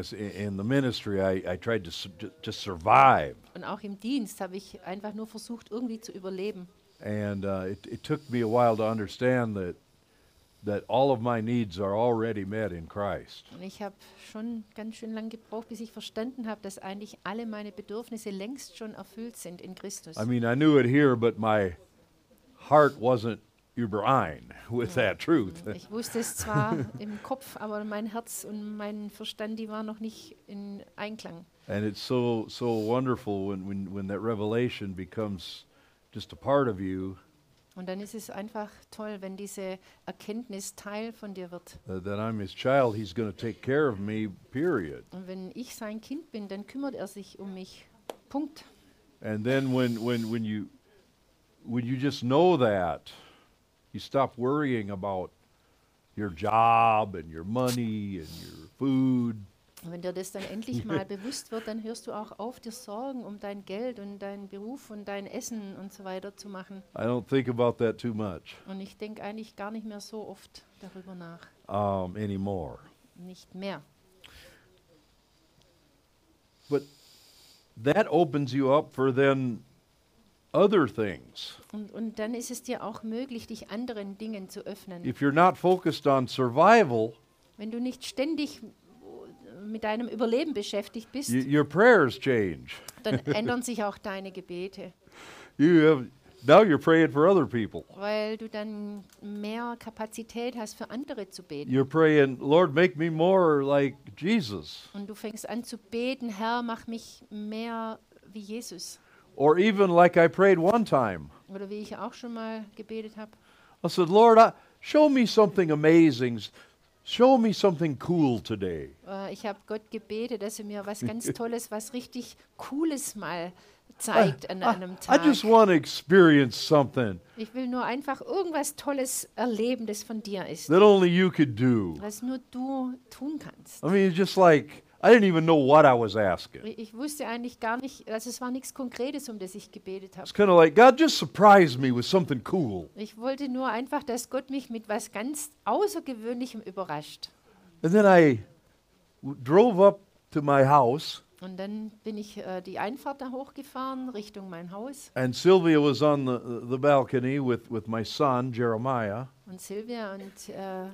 as in, the ministry, I, I tried to, su- to survive, Und auch im Dienst habe ich einfach nur versucht, irgendwie zu überleben. and uh, it, it took me a while to understand that that all of my needs are already met in Christ. Und ich habe schon ganz schön lange gebraucht, bis ich verstanden habe, dass eigentlich alle meine Bedürfnisse längst schon erfüllt sind in Christus. I mean, I knew it here, but my heart wasn't überein with that truth. Ich wusste es zwar im Kopf, aber mein Herz und mein Verstand, die waren noch nicht in Einklang. And it's so so wonderful when, when, when that revelation becomes just a part of you Und dann ist es einfach toll, wenn diese Erkenntnis Teil von dir wird. uh, that I'm his child. He's going to take care of me. Period. Und wenn ich sein Kind bin, dann kümmert er sich um mich. Punkt. And then when when when you when you just know that, you stop worrying about your job and your money and your food. Wenn dir das dann endlich mal bewusst wird, dann hörst du auch auf, dir Sorgen um dein Geld und deinen Beruf und dein Essen und so weiter zu machen. I don't think about that too much Und ich denke eigentlich gar nicht mehr so oft darüber nach. um, anymore. Nicht mehr. But that opens you up for then other things. Und, und dann ist es dir auch möglich, dich anderen Dingen zu öffnen. If you're not focused on survival, Wenn du nicht ständig mit deinem Überleben beschäftigt bist, y- your prayers change. dann ändern sich auch deine Gebete, You have now you're praying for other people. weil du dann mehr Kapazität hast, für andere zu beten. You're praying, Lord, make me more like Jesus. Und du fängst an zu beten, Herr, mach mich mehr wie Jesus. Or even like I prayed one time. Oder wie ich auch schon mal gebetet habe. I said, Lord, I, show me something amazing. Show me something cool today. Äh, Ich habe Gott gebetet, dass er mir was ganz Tolles, was richtig Cooles mal zeigt an einem I Tag. just want to experience something Ich will nur einfach irgendwas Tolles erleben, das von dir ist. that only you could do. Was nur du tun kannst. I mean, it's just like I didn't even know what I was asking. Ich wusste eigentlich gar nicht, also es war nichts Konkretes, um das ich gebetet habe. It's kind of like God just surprised me with something cool. Ich wollte nur einfach, dass Gott mich mit was ganz Außergewöhnlichem überrascht. And then I drove up to my house, Und dann bin ich äh, die Einfahrt da hochgefahren, Richtung mein Haus. and Sylvia was on the, the balcony with, with my son, Jeremiah, Und Silvia und äh,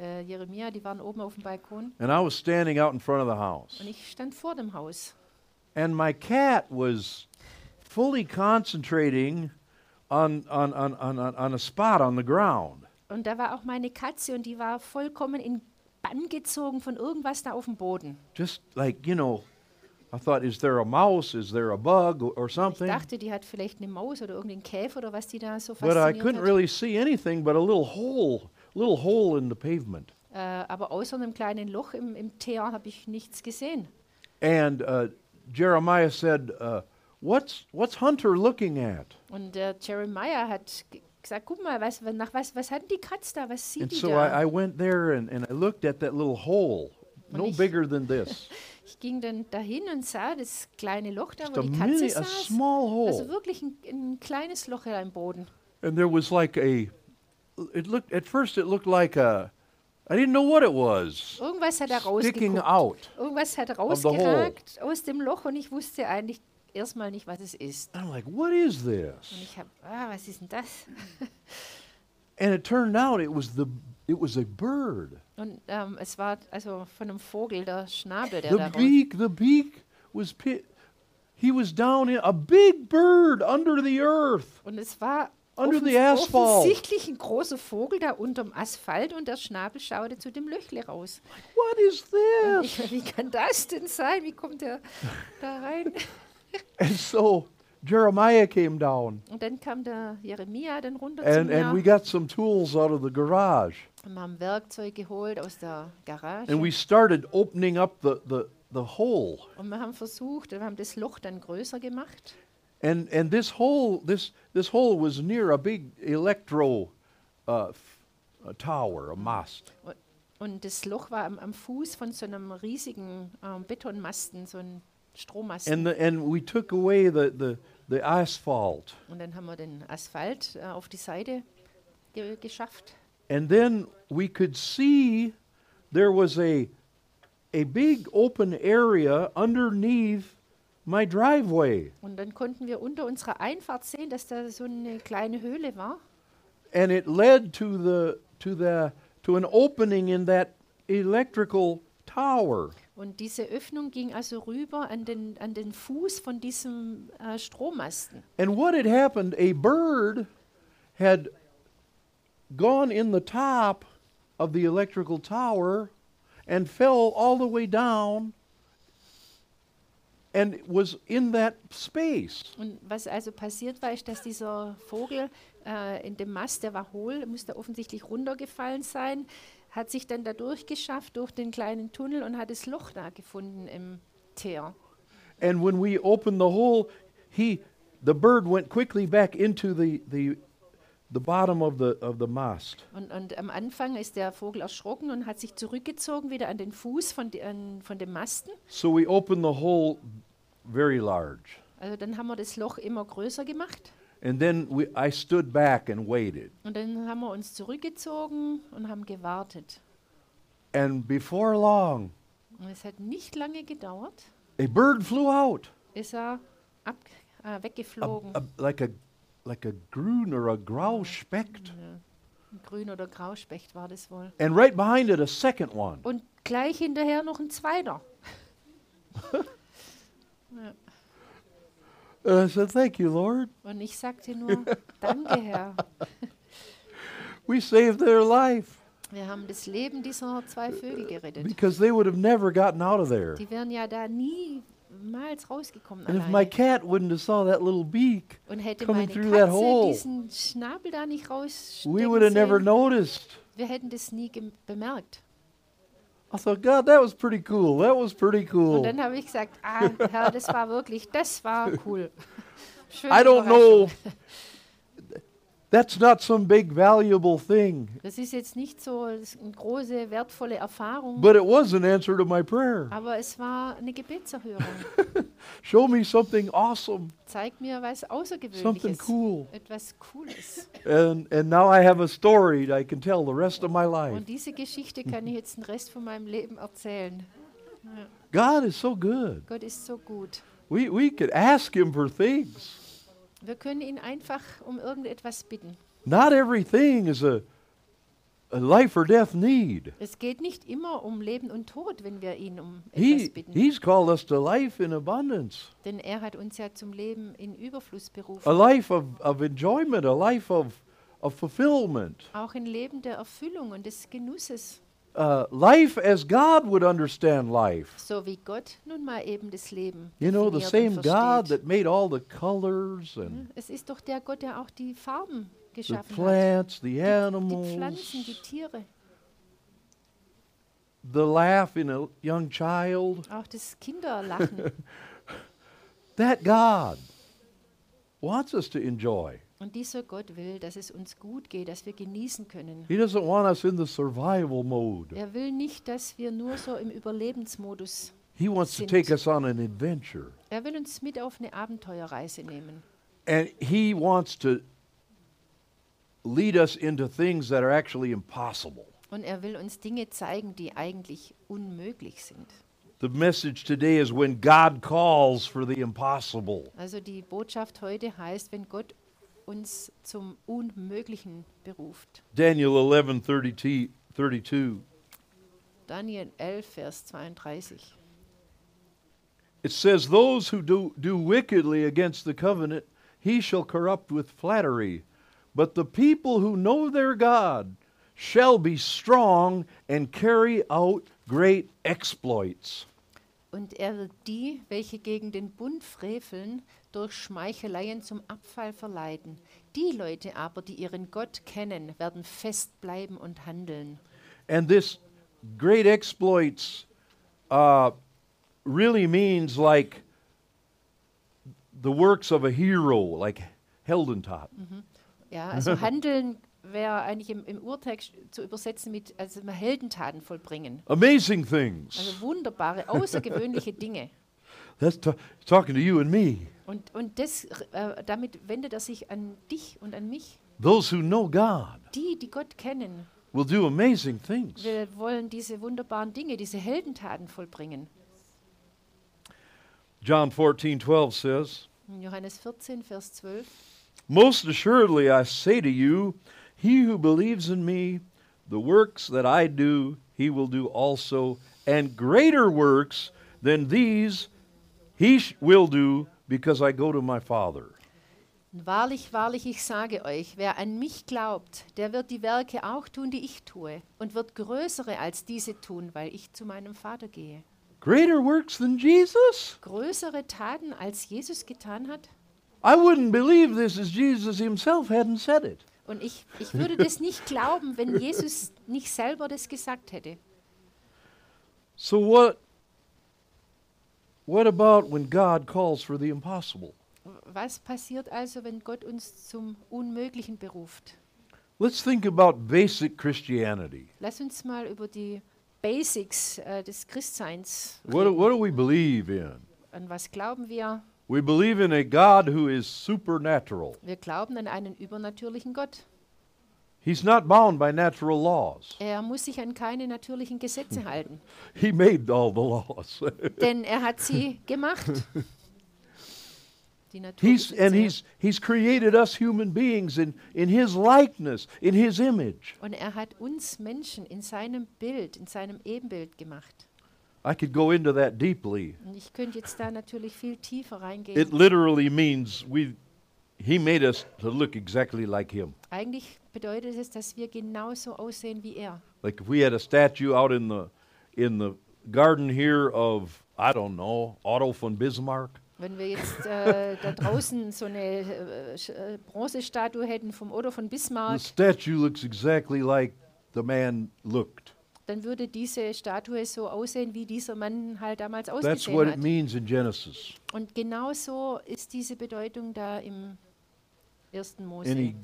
äh, Jeremia, die waren oben auf dem Balkon. and I was standing out in front of the house. Und ich stand vor dem Haus. And my cat was fully concentrating on, on, on, on, on a spot on the ground. Und da war auch meine Katze und die war vollkommen in Bann gezogen von irgendwas da auf dem Boden. Just like, you know, I thought, is there a mouse? Is there a bug or, or Ich something? dachte, die hat vielleicht eine Maus oder irgendeinen Käfer oder was die da so But I fasziniert couldn't hat. really see anything but a little hole, little hole in the pavement. Äh, aber außer einem kleinen Loch im, im Teer habe ich nichts gesehen. And uh, Jeremiah said, uh, what's, what's Hunter looking at? Und der Jeremiah hat gesagt, guck mal, was, nach was, was hat die Katze da? Was sieht And die so da? I, I went there and, and I looked at that little hole, no ich- bigger than this. ich ging dann dahin und sah das kleine Loch da, Just wo a, die Katze mini, a saß. small Also hole. wirklich ein, ein kleines Loch da im Boden. And there was like a, it looked, at first it looked like a, I didn't know what it was, Irgendwas hat sticking out. Irgendwas hat rausgeragt aus dem Loch und ich wusste eigentlich erstmal nicht, was es ist. I'm like, what is Und this? ich habe, ah, was ist denn das? And it turned out it was the, it was a bird. Und ähm, es war also von einem Vogel der Schnabel, der The da beak, the beak was pi- he was down in a big bird under the earth. Und es war Under offens the asphalt. offensichtlich ein großer Vogel da unterm Asphalt und der Schnabel schaute zu dem Löchle raus. What is this? ich, wie kann das denn sein? Wie kommt der da rein? And so Jeremiah came down, Und dann kam der Jeremia dann runter and, zu and we got some tools out of the garage, und haben Werkzeug geholt aus der Garage. and we started opening up the, the, the hole. Und wir haben versucht, wir haben das Loch dann größer gemacht. And, and this hole, this, this hole was near a big electro uh, tower, a mast. Und- das Loch war am, am Fuß von so einem riesigen ähm, Betonmasten, so ein Strommasten. And, the, and we took away the, the, the asphalt. Und dann haben wir den Asphalt äh, auf die Seite ge geschafft. And then we could see there was a, a big open area underneath my driveway. Und dann konnten wir unter unserer Einfahrt sehen, dass da so eine kleine Höhle war. And it led to the to the to an opening in that electrical tower. Und diese Öffnung ging also rüber an den, an den Fuß von diesem äh, Strommasten. And what had happened, a bird had gone in the top of the electrical tower and fell all the way down and was in that space. Und was also passiert war, ist, dass dieser Vogel äh, in dem Mast, der war hohl, musste offensichtlich runtergefallen sein, hat sich dann da durchgeschafft durch den kleinen Tunnel und hat das Loch da gefunden im Teer. And when we opened the hole, he the bird went quickly back into the the the bottom of the of the mast. Und, und am Anfang ist der Vogel erschrocken und hat sich zurückgezogen wieder an den Fuß von, de, an, von dem Masten. So we opened the hole very large. Also dann haben wir das Loch immer größer gemacht. And then we, I stood back and waited. Und dann haben wir uns zurückgezogen und haben gewartet. And before long, Und es hat nicht lange gedauert, a bird flew out. ist er ab, äh, A, weggeflogen. a- like a like a grun or a Grauspecht. Ja. Grün- oder Grauspecht war das wohl. And right behind it a second one. Und gleich hinterher noch ein zweiter. And I said, Thank you, Lord. Und ich sagte nur, danke Herr. We saved their life Wir haben das Leben dieser zwei Vögel gerettet. because they would have never gotten out of there. Die wären ja da niemals rausgekommen And if my cat wouldn't have saw that little beak, Und hätte coming meine through that hole, diesen Schnabel da nicht we would have never sehen, noticed. wir hätten das nie bemerkt. I thought, God, that was pretty cool. That was pretty Und cool. dann habe ich gesagt, ah, Herr, das war wirklich, das war cool. Schöne I don't know. That's not some big valuable thing, Das ist jetzt nicht so eine große, wertvolle Erfahrung, but it was an answer to my prayer. aber es war eine Gebetserhörung. Show me something awesome, Zeig mir was something Außergewöhnliches, cool. etwas Cooles. And and now I have a story I can tell the rest of my life. Und diese Geschichte kann ich jetzt den Rest von meinem Leben erzählen. God is so good. Gott ist so gut. We we could ask him for things. Wir können ihn einfach um irgendetwas bitten. Not everything is a a life or death need. Es geht nicht immer um Leben und Tod, wenn wir ihn um etwas He bitten. he's called us to life in abundance. Denn er hat uns ja zum Leben in Überfluss A berufen. life of, of enjoyment, a life of of fulfillment. Auch ein Leben der Erfüllung und des Genusses. Uh, life as God would understand life. So wie Gott nun mal eben das Leben You know, the definiert und same God versteht. that made all the colors and Es ist doch der Gott, der auch die Farben the geschaffen hat. plants, the Die, die animals, Pflanzen, die Tiere, the laugh in a young child. auch das Kinderlachen. That God wants us to enjoy. Und dieser Gott will, dass es uns gut geht, dass wir genießen können. He doesn't want us in the survival mode. Er will nicht, dass wir nur so im Überlebensmodus He wants to sind. take us on an adventure. Er will uns mit auf eine Abenteuerreise nehmen. And He wants to lead us into things that are actually impossible. Und er will uns Dinge zeigen, die eigentlich unmöglich sind. The message today is when God calls for the impossible. Also die Botschaft heute heißt, wenn Gott uns zum Unmöglichen beruft. Daniel 11 32. 32. Daniel 11, Vers 32. It says, Those who do, do wickedly against the covenant, he shall corrupt with flattery. But the people who know their God shall be strong and carry out great exploits. Und er wird die, welche gegen den Bund freveln, durch Schmeicheleien zum Abfall verleiten. Die Leute aber, die ihren Gott kennen, werden fest bleiben und handeln. And this great exploits uh, really means like the works of a hero, like Heldentat. Ja, also handeln wäre eigentlich im, im Urtext zu übersetzen mit also Heldentaten vollbringen. Amazing things. Also wunderbare, außergewöhnliche Dinge. That's ta- talking to you and me. Und, und das, äh, damit wendet er sich an dich und an mich. Those who know God. Die, die Gott kennen, will do amazing things. Wir wollen diese wunderbaren Dinge, diese Heldentaten vollbringen. John 14, 12 says, In Johannes 14, Vers 12. Most assuredly I say to you, he who believes in me, the works that I do, he will do also, and greater works than these he will do, because I go to my Father. Wahrlich, wahrlich, ich sage euch, wer an mich glaubt, der wird die Werke auch tun, die ich tue, und wird größere als diese tun, weil ich zu meinem Vater gehe. Greater works than Jesus? Größere Taten, als Jesus getan hat? I wouldn't believe this as Jesus himself hadn't said it. Und ich, ich würde das nicht glauben, wenn Jesus nicht selber das gesagt hätte. So what what about when God calls for the impossible? Was passiert also, wenn Gott uns zum Unmöglichen beruft? Let's think about basic Christianity. Lass uns mal über die Basics äh, des Christseins What do, reden. what do we believe in? An was glauben wir? We believe in a God who is supernatural. Wir glauben an einen übernatürlichen Gott. He's not bound by natural laws. Er muss sich an keine natürlichen Gesetze halten, He made all the laws. denn er hat sie gemacht. Die he's and he's he's created us human beings in in his likeness, in his image. Und er hat uns Menschen in seinem Bild, in seinem Ebenbild gemacht. I could go into that deeply. Und ich könnte jetzt da natürlich viel tiefer reingehen. It literally means we he made us to look exactly like him. Eigentlich bedeutet es, dass wir genauso aussehen wie er. Like if we had a statue out in the in the garden here of I don't know, Otto von Bismarck, Wenn wir jetzt äh, da draußen so eine äh, äh, Bronzestatue hätten vom Otto von Bismarck. the statue looks exactly like the man looked. Dann würde diese Statue so aussehen, wie dieser Mann halt damals That's ausgesehen what it hat. means in Genesis. Und genauso ist diese Bedeutung da im ersten Mose. And he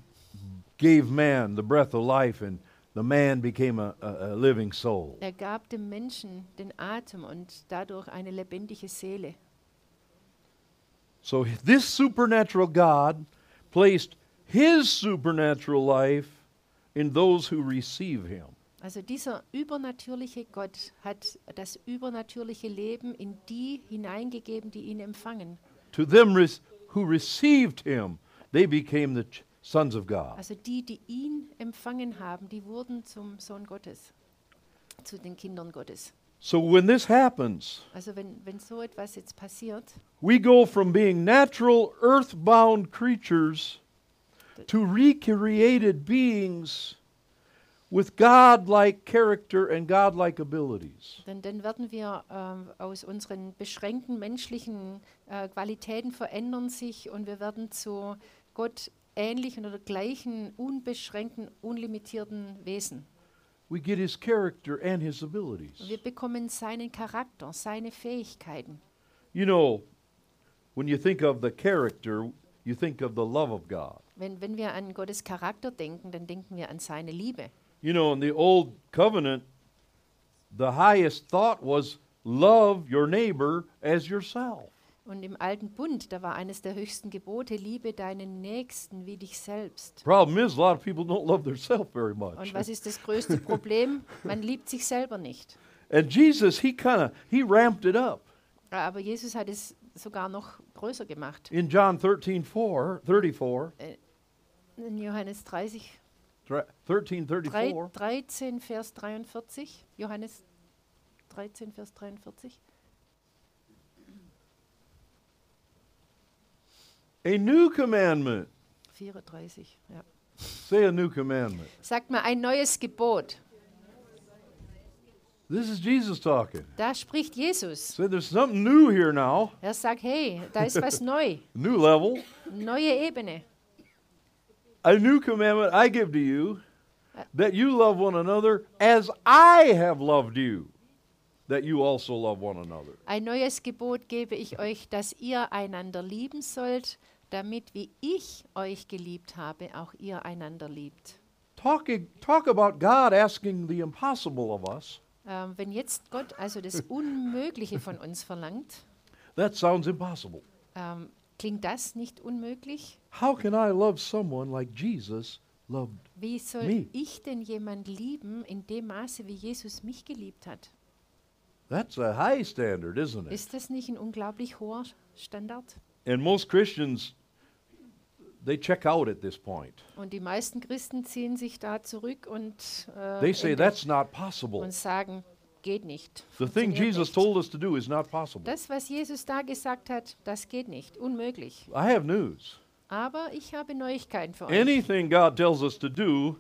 gave man the breath of life, and the man became a, a, a living soul. Er gab dem Menschen den Atem und dadurch eine lebendige Seele. So this supernatural God placed his supernatural life in those who receive him. Also dieser übernatürliche Gott hat das übernatürliche Leben in die hineingegeben, die ihn empfangen. To them res- who received him, they became the sons of God. Also die, die ihn empfangen haben, die wurden zum Sohn Gottes, zu den Kindern Gottes. So when this happens, Also wenn, wenn so etwas jetzt passiert, we go from being natural, earthbound creatures to recreated beings with godlike character and godlike abilities. dann, dann werden wir ähm, aus unseren beschränkten menschlichen äh, Qualitäten verändern sich und wir werden zu Gott ähnlichen oder gleichen, unbeschränkten, unlimitierten Wesen. We get his character and his abilities. wir bekommen seinen Charakter, seine Fähigkeiten. You know, when you think of the character, you think of the love of God. Wenn, wenn wir an Gottes Charakter denken, dann denken wir an seine Liebe. You know, in the old covenant, the highest thought was love your neighbor as yourself. Und im alten Bund, da war eines der höchsten Gebote, liebe deinen Nächsten wie dich selbst. Problem is, a lot of people don't love themselves very much. Und was ist das größte Problem? Man liebt sich selber nicht. And Jesus, he kind of he ramped it up. Aber Jesus hat es sogar noch größer gemacht. In John 13, 4, 34, In Johannes 30, thre- 13, drei- 34, 13, Vers 43. Johannes 13, Vers 43. a new commandment. 34, ja. Say a new commandment. Sagt mal ein neues Gebot. This is Jesus talking. Da spricht Jesus. Say there's something new here now, Er sagt, hey, da ist was neu, new level. neue Ebene. A new commandment I give to you that you love one another as I have loved you, that you also love one another. Ein neues Gebot gebe ich euch, dass ihr einander lieben sollt, damit wie ich euch geliebt habe, auch ihr einander liebt. Talk, talk about God asking the impossible of us. Ähm, wenn jetzt Gott also das Unmögliche von uns verlangt, That sounds ähm, klingt das nicht unmöglich? How can I love someone like Jesus loved. Wie soll Me. ich denn jemand lieben in dem Maße, wie Jesus mich geliebt hat? That's a high standard, isn't it? Ist das nicht ein unglaublich hoher Standard? And most Christians, they check out at this point. Und die meisten Christen ziehen sich da zurück und, äh, They say that's not possible. und sagen, geht nicht. The thing Jesus nicht. told us to do is not possible. Das, was Jesus da gesagt hat, das geht nicht, unmöglich. I have news. Aber ich habe Neuigkeiten für euch. Anything God tells us to do,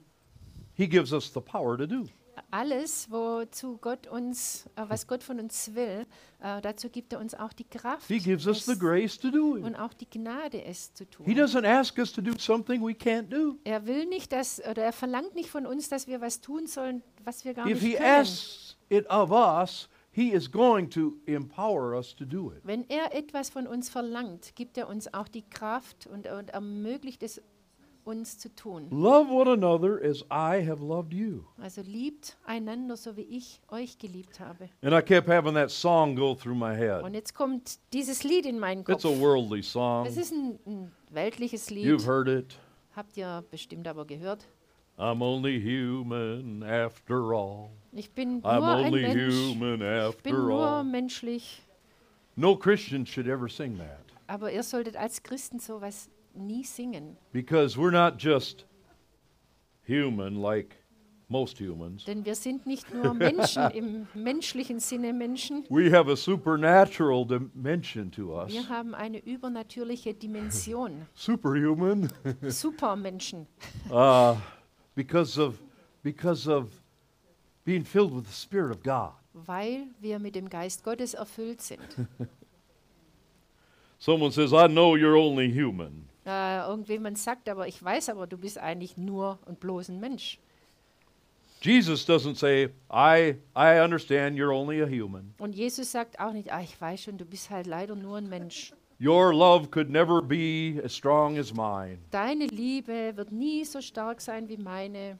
He gives us the power to do. Alles, wozu Gott uns, äh, was Gott von uns will, äh, dazu gibt er uns auch die Kraft He gives us the grace to do und it. auch die Gnade, es zu tun. He doesn't ask us to do something we can't do. Er will nicht, dass, oder er verlangt nicht von uns, dass wir was tun sollen, was wir gar If nicht He können. asks it of us, He is going to empower us to do it. Wenn er etwas von uns verlangt, gibt er uns auch die Kraft und, und ermöglicht es uns zu tun. Love one another as I have loved you. Also liebt einander, so wie ich euch geliebt habe. And I kept having that song go through my head. Und jetzt kommt dieses Lied in meinen Kopf. It's a worldly song. Es ist ein, ein weltliches Lied. You've heard it. Habt ihr bestimmt aber gehört. I'm only human after all. Ich bin I'm nur ein only Mensch. human Ich bin after nur all. menschlich. No Christian should ever sing that Aber ihr solltet als Christen sowas nie singen. because we're not just human like most humans. Denn wir sind nicht nur Menschen im menschlichen Sinne Menschen. We have a supernatural dimension to us. Wir haben eine übernatürliche Dimension. Superhuman Supermenschen. uh, because of because of being filled with the Spirit of God. Weil wir mit dem Geist Gottes erfüllt sind. Someone says, "I know you're only human." Äh, irgendjemand sagt aber, ich weiß aber, du bist eigentlich nur und bloß ein Mensch. Jesus doesn't say, "I I understand you're only a human." Und Jesus sagt auch nicht, ah, ich weiß schon, du bist halt leider nur ein Mensch. Your love could never be as strong as mine. Deine Liebe wird nie so stark sein wie meine.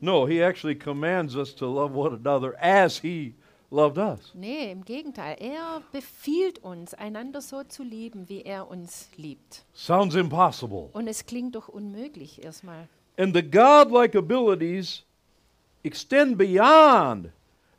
No, he actually commands us to love one another as he loved us. Nee, im Gegenteil. Er befiehlt uns, einander so zu lieben, wie er uns liebt. Sounds impossible. Und es klingt doch unmöglich erstmal. And the godlike abilities extend beyond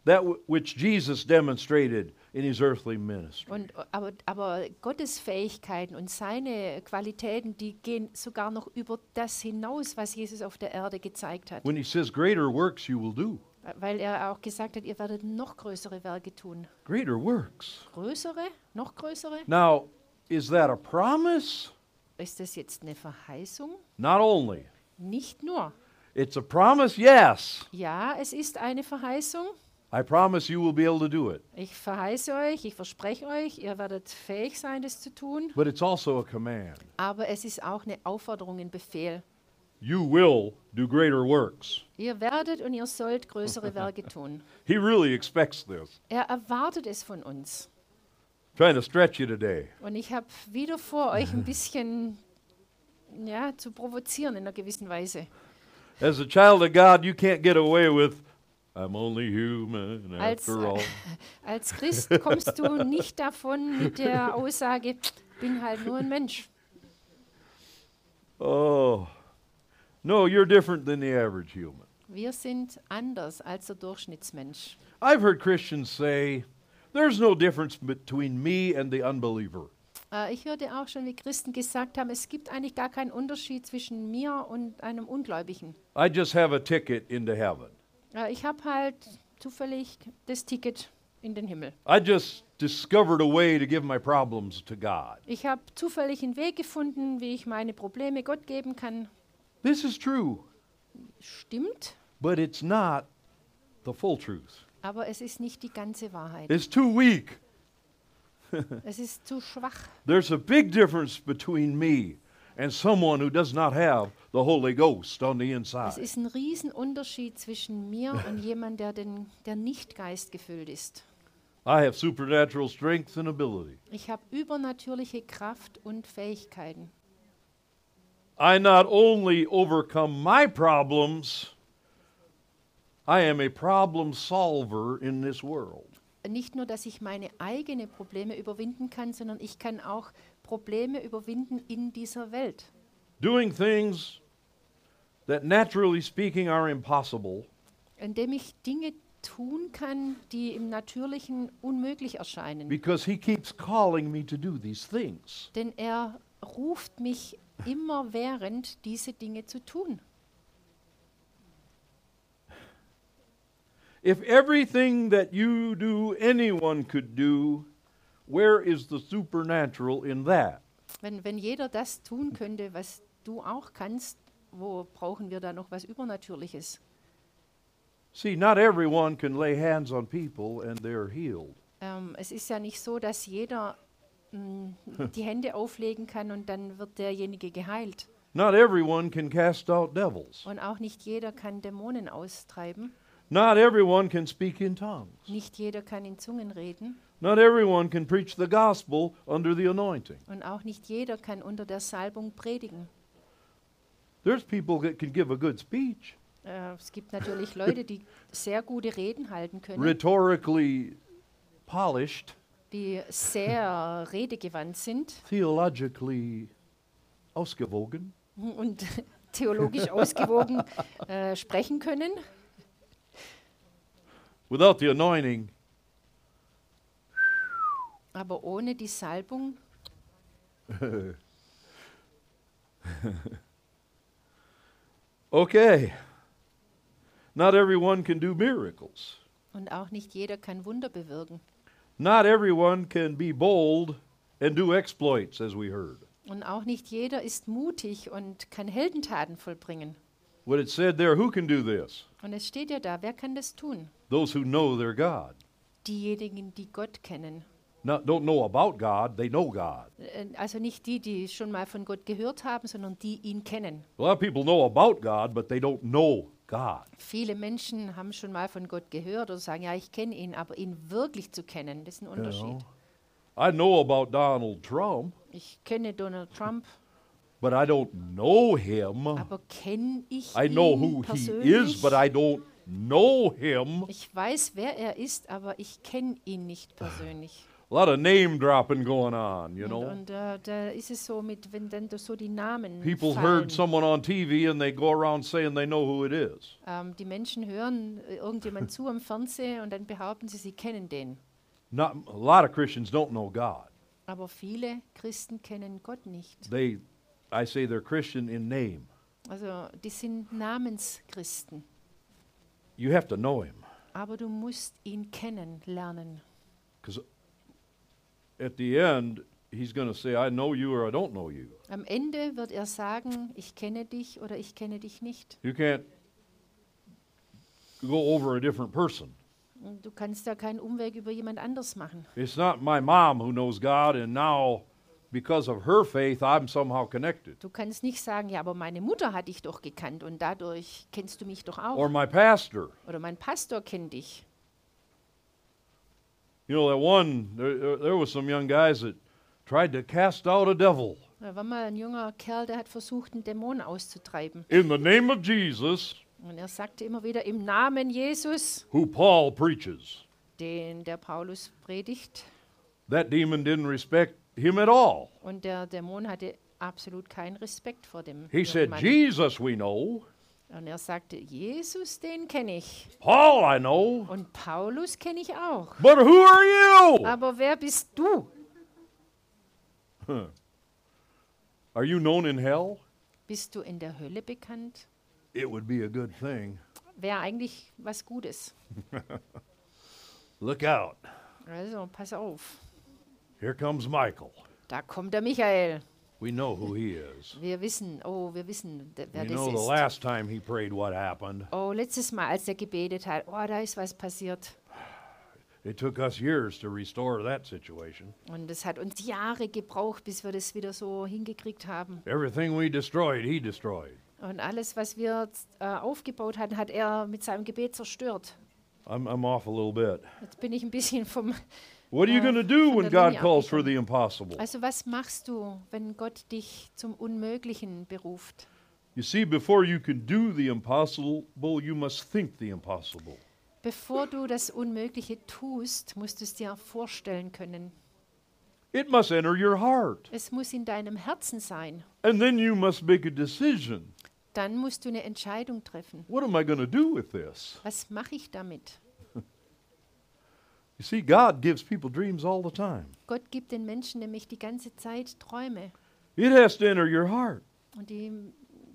that which Jesus demonstrated in his earthly ministry. Und, aber, aber Gottes Fähigkeiten und seine Qualitäten, die gehen sogar noch über das hinaus, was Jesus auf der Erde gezeigt hat. When he says, Greater works you will do. Weil er auch gesagt hat, ihr werdet noch größere Werke tun. Greater works. Größere? Noch größere? Now, is that a promise? Ist das jetzt eine Verheißung? Not only. Nicht nur. It's a promise, yes. Ja, es ist eine Verheißung. I promise you will be able to do it. Ich verheiße euch, ich verspreche euch, ihr werdet fähig sein, das zu tun. But it's also a command. Aber es ist auch eine Aufforderung, ein Befehl. You will do greater works. Ihr werdet und ihr sollt größere Werke tun. He really expects this. Er erwartet es von uns. Trying to stretch you today. Und ich habe wieder vor, euch ein bisschen ja, zu provozieren in einer gewissen Weise. As a child of God, you can't get away with, I'm only human Als, after all. als Christ kommst du nicht davon mit der Aussage, bin halt nur ein Mensch. Oh, no, you're different than the average human. Wir sind anders als der Durchschnittsmensch. I've heard Christians say, there's no difference between me and the unbeliever. Äh, ich hörte auch schon, wie Christen gesagt haben, es gibt eigentlich gar keinen Unterschied zwischen mir und einem Ungläubigen. I just have a ticket into heaven. Ich habe halt zufällig das Ticket in den Himmel. I just discovered a way to give my problems to God. Ich habe zufällig einen Weg gefunden, wie ich meine Probleme Gott geben kann. This is true, Stimmt, but it's not the full truth. aber es ist nicht die ganze Wahrheit. It's too weak. Es ist zu schwach. There's a big difference between me and someone who does not have the Holy Ghost on the Es inside. ist ein Riesenunterschied zwischen mir und jemand, der, den, der nicht geistgefüllt ist. I have supernatural strength and ability. Ich habe übernatürliche Kraft und Fähigkeiten. I not only overcome my problems, I am a problem solver in this world. Nicht nur, dass ich meine eigenen Probleme überwinden kann, sondern ich kann auch Probleme überwinden in dieser Welt. Doing things that naturally speaking are impossible, indem ich Dinge tun kann, die im Natürlichen unmöglich erscheinen. because He keeps calling me to do these things. Denn er ruft mich immerwährend, diese Dinge zu tun. If everything that you do, anyone could do, where is the supernatural in that? Wenn, wenn jeder das tun könnte, was du auch kannst, wo brauchen wir da noch was Übernatürliches? See, not everyone can lay hands on people and they're healed. Ähm, es ist ja nicht so, dass jeder mh, die Hände auflegen kann und dann wird derjenige geheilt. Not everyone can cast out devils. Und auch nicht jeder kann Dämonen austreiben. Not everyone can speak in tongues. Nicht jeder kann in Zungen reden. Not everyone can preach the gospel under the anointing. Und auch nicht jeder kann unter der Salbung predigen. There's people that can give a good speech, Äh, es gibt natürlich Leute, die sehr gute Reden halten können, rhetorically polished, die sehr redegewandt sind theologically ausgewogen, und theologisch ausgewogen äh, sprechen können. without the anointing, Aber ohne die Salbung okay. Not everyone can do miracles. und auch nicht jeder kann Wunder bewirken. Not everyone can be bold and do exploits, as we heard. Und auch nicht jeder ist mutig und kann Heldentaten vollbringen. What it said there, who can do this? Und es steht ja da, wer kann das tun? Those who know their God. Diejenigen, die Gott kennen. Not, don't know about God, they know God. Also nicht die, die schon mal von Gott gehört haben, sondern die ihn kennen. A lot of people know about God, but they don't know God. Viele Menschen haben schon mal von Gott gehört oder sagen, ja, ich kenne ihn, aber ihn wirklich zu kennen, das ist ein Unterschied. I know about Donald Trump, Ich kenne Donald Trump, but I don't know him. aber kenne ich I know ihn who he persönlich? is, but I don't know him. ich weiß, wer er ist, aber ich kenne ihn nicht persönlich. A lot of name dropping going on, you know. Und, und äh, da ist es so mit, wenn dann so die Namen People fallen. heard someone on TV and they go around saying they know who it is. Ähm, die Menschen hören äh, irgendjemand zu am Fernsehen und dann behaupten sie, sie kennen den. Not a lot of Christians don't know God. Aber viele Christen kennen Gott nicht. They I say they're Christian in name. Also die sind Namenschristen. You have to know him. Aber du musst ihn kennenlernen. Because at the end, he's going to say, I know you or I don't know you. Am Ende wird er sagen, ich kenne dich oder ich kenne dich nicht. You can't go over a different person. Du kannst da keinen Umweg über jemand anders machen. It's not my mom who knows God, and now because of her faith, I'm somehow connected. Du kannst nicht sagen, ja, aber meine Mutter hat dich doch gekannt und dadurch kennst du mich doch auch. Or my pastor. Oder mein Pastor kennt dich. You know, that one, there, there- was some young guys that tried to cast out a devil Da war mal ein junger Kerl, der hat versucht, einen Dämon auszutreiben. in the name of Jesus, Und er sagte immer wieder im Namen Jesus, who Paul preaches. den der Paulus predigt. That demon didn't respect him at all. Und der Dämon hatte absolut keinen Respekt vor dem He jungen said, Mann. Jesus we know, Und er sagte, Jesus, den kenne ich. Paul I know, Und Paulus kenne ich auch. but who are you? Aber wer bist du? Are you known in hell? Bist du in der Hölle bekannt? It would be a good thing. Wäre eigentlich was Gutes. Look out. Also, pass auf. Here comes Michael. Da kommt der Michael. We know who he is. Wir wissen, oh, wir wissen, d- wer We das know the ist. last time he prayed what happened. Oh, letztes Mal, als er gebetet hat, oh, da ist was passiert. It took us years to restore that situation. Und es hat uns Jahre gebraucht, bis wir das wieder so hingekriegt haben. Everything we destroyed, he destroyed. Und alles, was wir äh, aufgebaut hatten, hat er mit seinem Gebet zerstört. I'm, I'm off a little bit. Jetzt bin ich ein bisschen vom. What are you Uh, going to do when God calls for the impossible? Also, was machst du, wenn Gott dich zum Unmöglichen beruft? You see, before you can do the impossible, you must think the impossible. Bevor du das Unmögliche tust, musst du es dir vorstellen können. It must enter your heart. Es muss in deinem Herzen sein. And then you must make a decision. dann musst du eine Entscheidung treffen. What am I going to do with this? Was mache ich damit? You see, God gives people dreams all the time. Gott gibt den Menschen nämlich die ganze Zeit Träume It has to enter your heart. und die,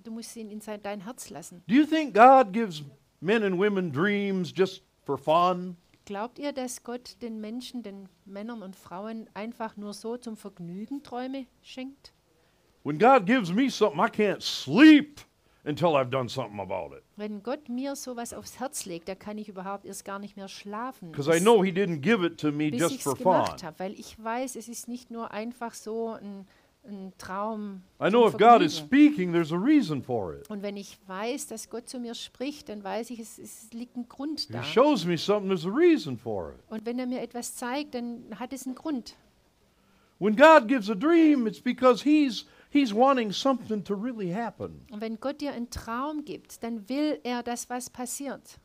du musst ihn in sein, dein Herz lassen. Do you think God gives men and women dreams just for fun? Glaubt ihr, dass Gott den Menschen, den Männern und Frauen einfach nur so zum Vergnügen Träume schenkt? When God gives me something, I can't sleep until I've done something about it. Wenn Gott mir sowas aufs Herz legt, da kann ich überhaupt erst gar nicht mehr schlafen, Because I know He didn't give it to me bis just for fun. gemacht habe, weil ich weiß, es ist nicht nur einfach so ein, ein Traum. I know if God is speaking, there's a reason for it. Und wenn ich weiß, dass Gott zu mir spricht, dann weiß ich, es, es liegt ein Grund He da. shows me something, there's a reason for it. Und wenn er mir etwas zeigt, dann hat es einen Grund. When God gives a dream, it's because He's He's wanting something to really happen. Und wenn Gott dir einen Traum gibt, dann will er, dass was passiert.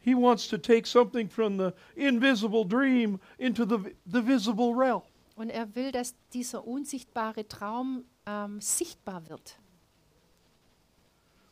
He wants to take something from the invisible dream into the, the visible realm. Und er will, dass dieser unsichtbare Traum ähm, sichtbar wird.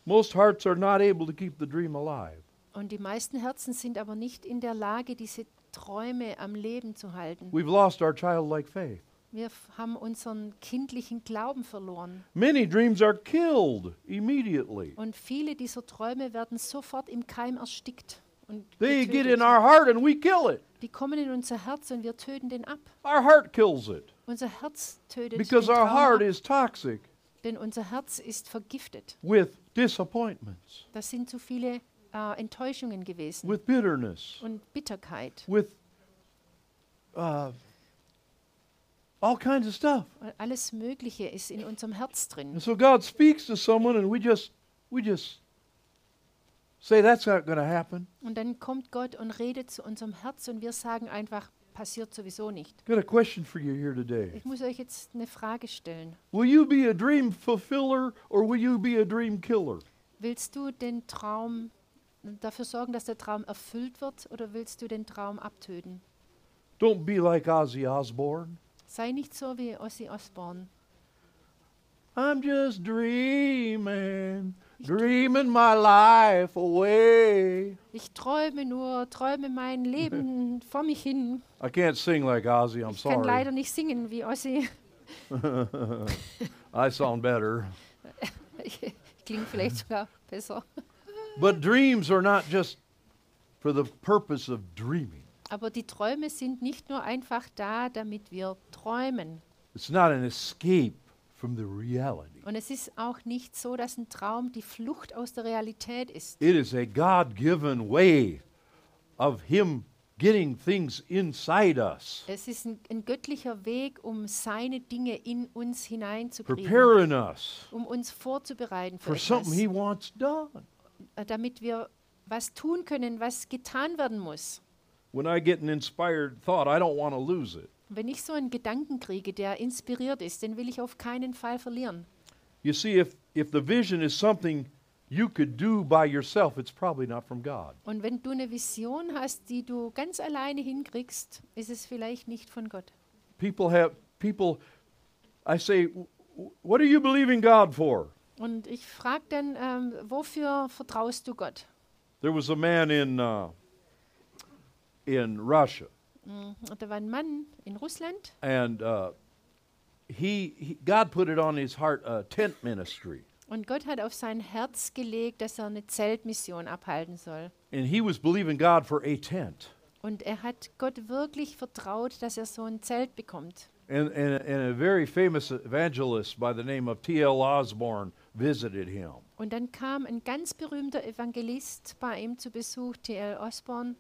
Most hearts are not able to keep the dream alive. Und die meisten Herzen sind aber nicht in der Lage, diese Träume am Leben zu halten. We've lost our childlike faith. Wir haben unseren kindlichen Glauben verloren. Many dreams are killed immediately. Und viele dieser Träume werden sofort im Keim erstickt. Und They get in our heart and we kill it. Die kommen in unser Herz und wir töten den ab. Our heart kills it Unser Herz tötet because den our Traum heart ab, is toxic denn unser Herz ist vergiftet. with disappointments, Das sind zu viele äh, Enttäuschungen gewesen with bitterness, und Bitterkeit. with uh, all kinds of stuff. Alles Mögliche ist in unserem Herz drin. And so God speaks to someone and we just we just say that's not going to happen. Und dann kommt Gott und redet zu unserem Herz und wir sagen einfach, passiert sowieso nicht. Got a question for you here today. Ich muss euch jetzt eine Frage stellen. Will you be a dream fulfiller or will you be a dream killer? Willst du den Traum dafür sorgen, dass der Traum erfüllt wird oder willst du den Traum abtöten? Don't be like Ozzy Osbourne. Sei nicht so wie Osbourne. I'm just dreaming, dreaming my life away. Ich träume nur, träume mein Leben vor mich hin. I can't sing like Ozzy, I'm Ich kann leider sorry. nicht singen wie Ozzy. I sound better. Ich klinge vielleicht sogar besser. But dreams are not just for the purpose of dreaming. Aber die Träume sind nicht nur einfach da, damit wir träumen. It's not an escape from the reality. Und es ist auch nicht so, dass ein Traum die Flucht aus der Realität ist. It is a God given way of Him getting things inside us, Es ist ein, ein göttlicher Weg, um seine Dinge in uns hineinzukriegen, preparing us um uns vorzubereiten für for something etwas, He wants done. äh, damit wir was tun können, was getan werden muss. When I get an inspired thought, I don't want to lose it. Wenn ich so einen Gedanken kriege, der inspiriert ist, den will ich auf keinen Fall verlieren. You see, if, if the vision is something you could do by yourself, it's probably not from God. Und wenn du eine Vision hast, die du ganz alleine hinkriegst, ist es vielleicht nicht von Gott. People have, people, I say, "W- w- what are you believing God for? Und ich frage dann, ähm, wofür vertraust du Gott? There was a man in, uh, in Russia, Und da war ein Mann in Russland and uh, he, he, God put it on his heart, a tent ministry. und Gott hat auf sein Herz gelegt, dass er eine Zeltmission abhalten soll. And he was believing God for a tent. Und er hat Gott wirklich vertraut, dass er so ein Zelt bekommt. And, and, and a very famous evangelist by the name of T.L. Osborne visited him. Und dann kam ein ganz berühmter Evangelist bei ihm zu Besuch, T.L. Osborne.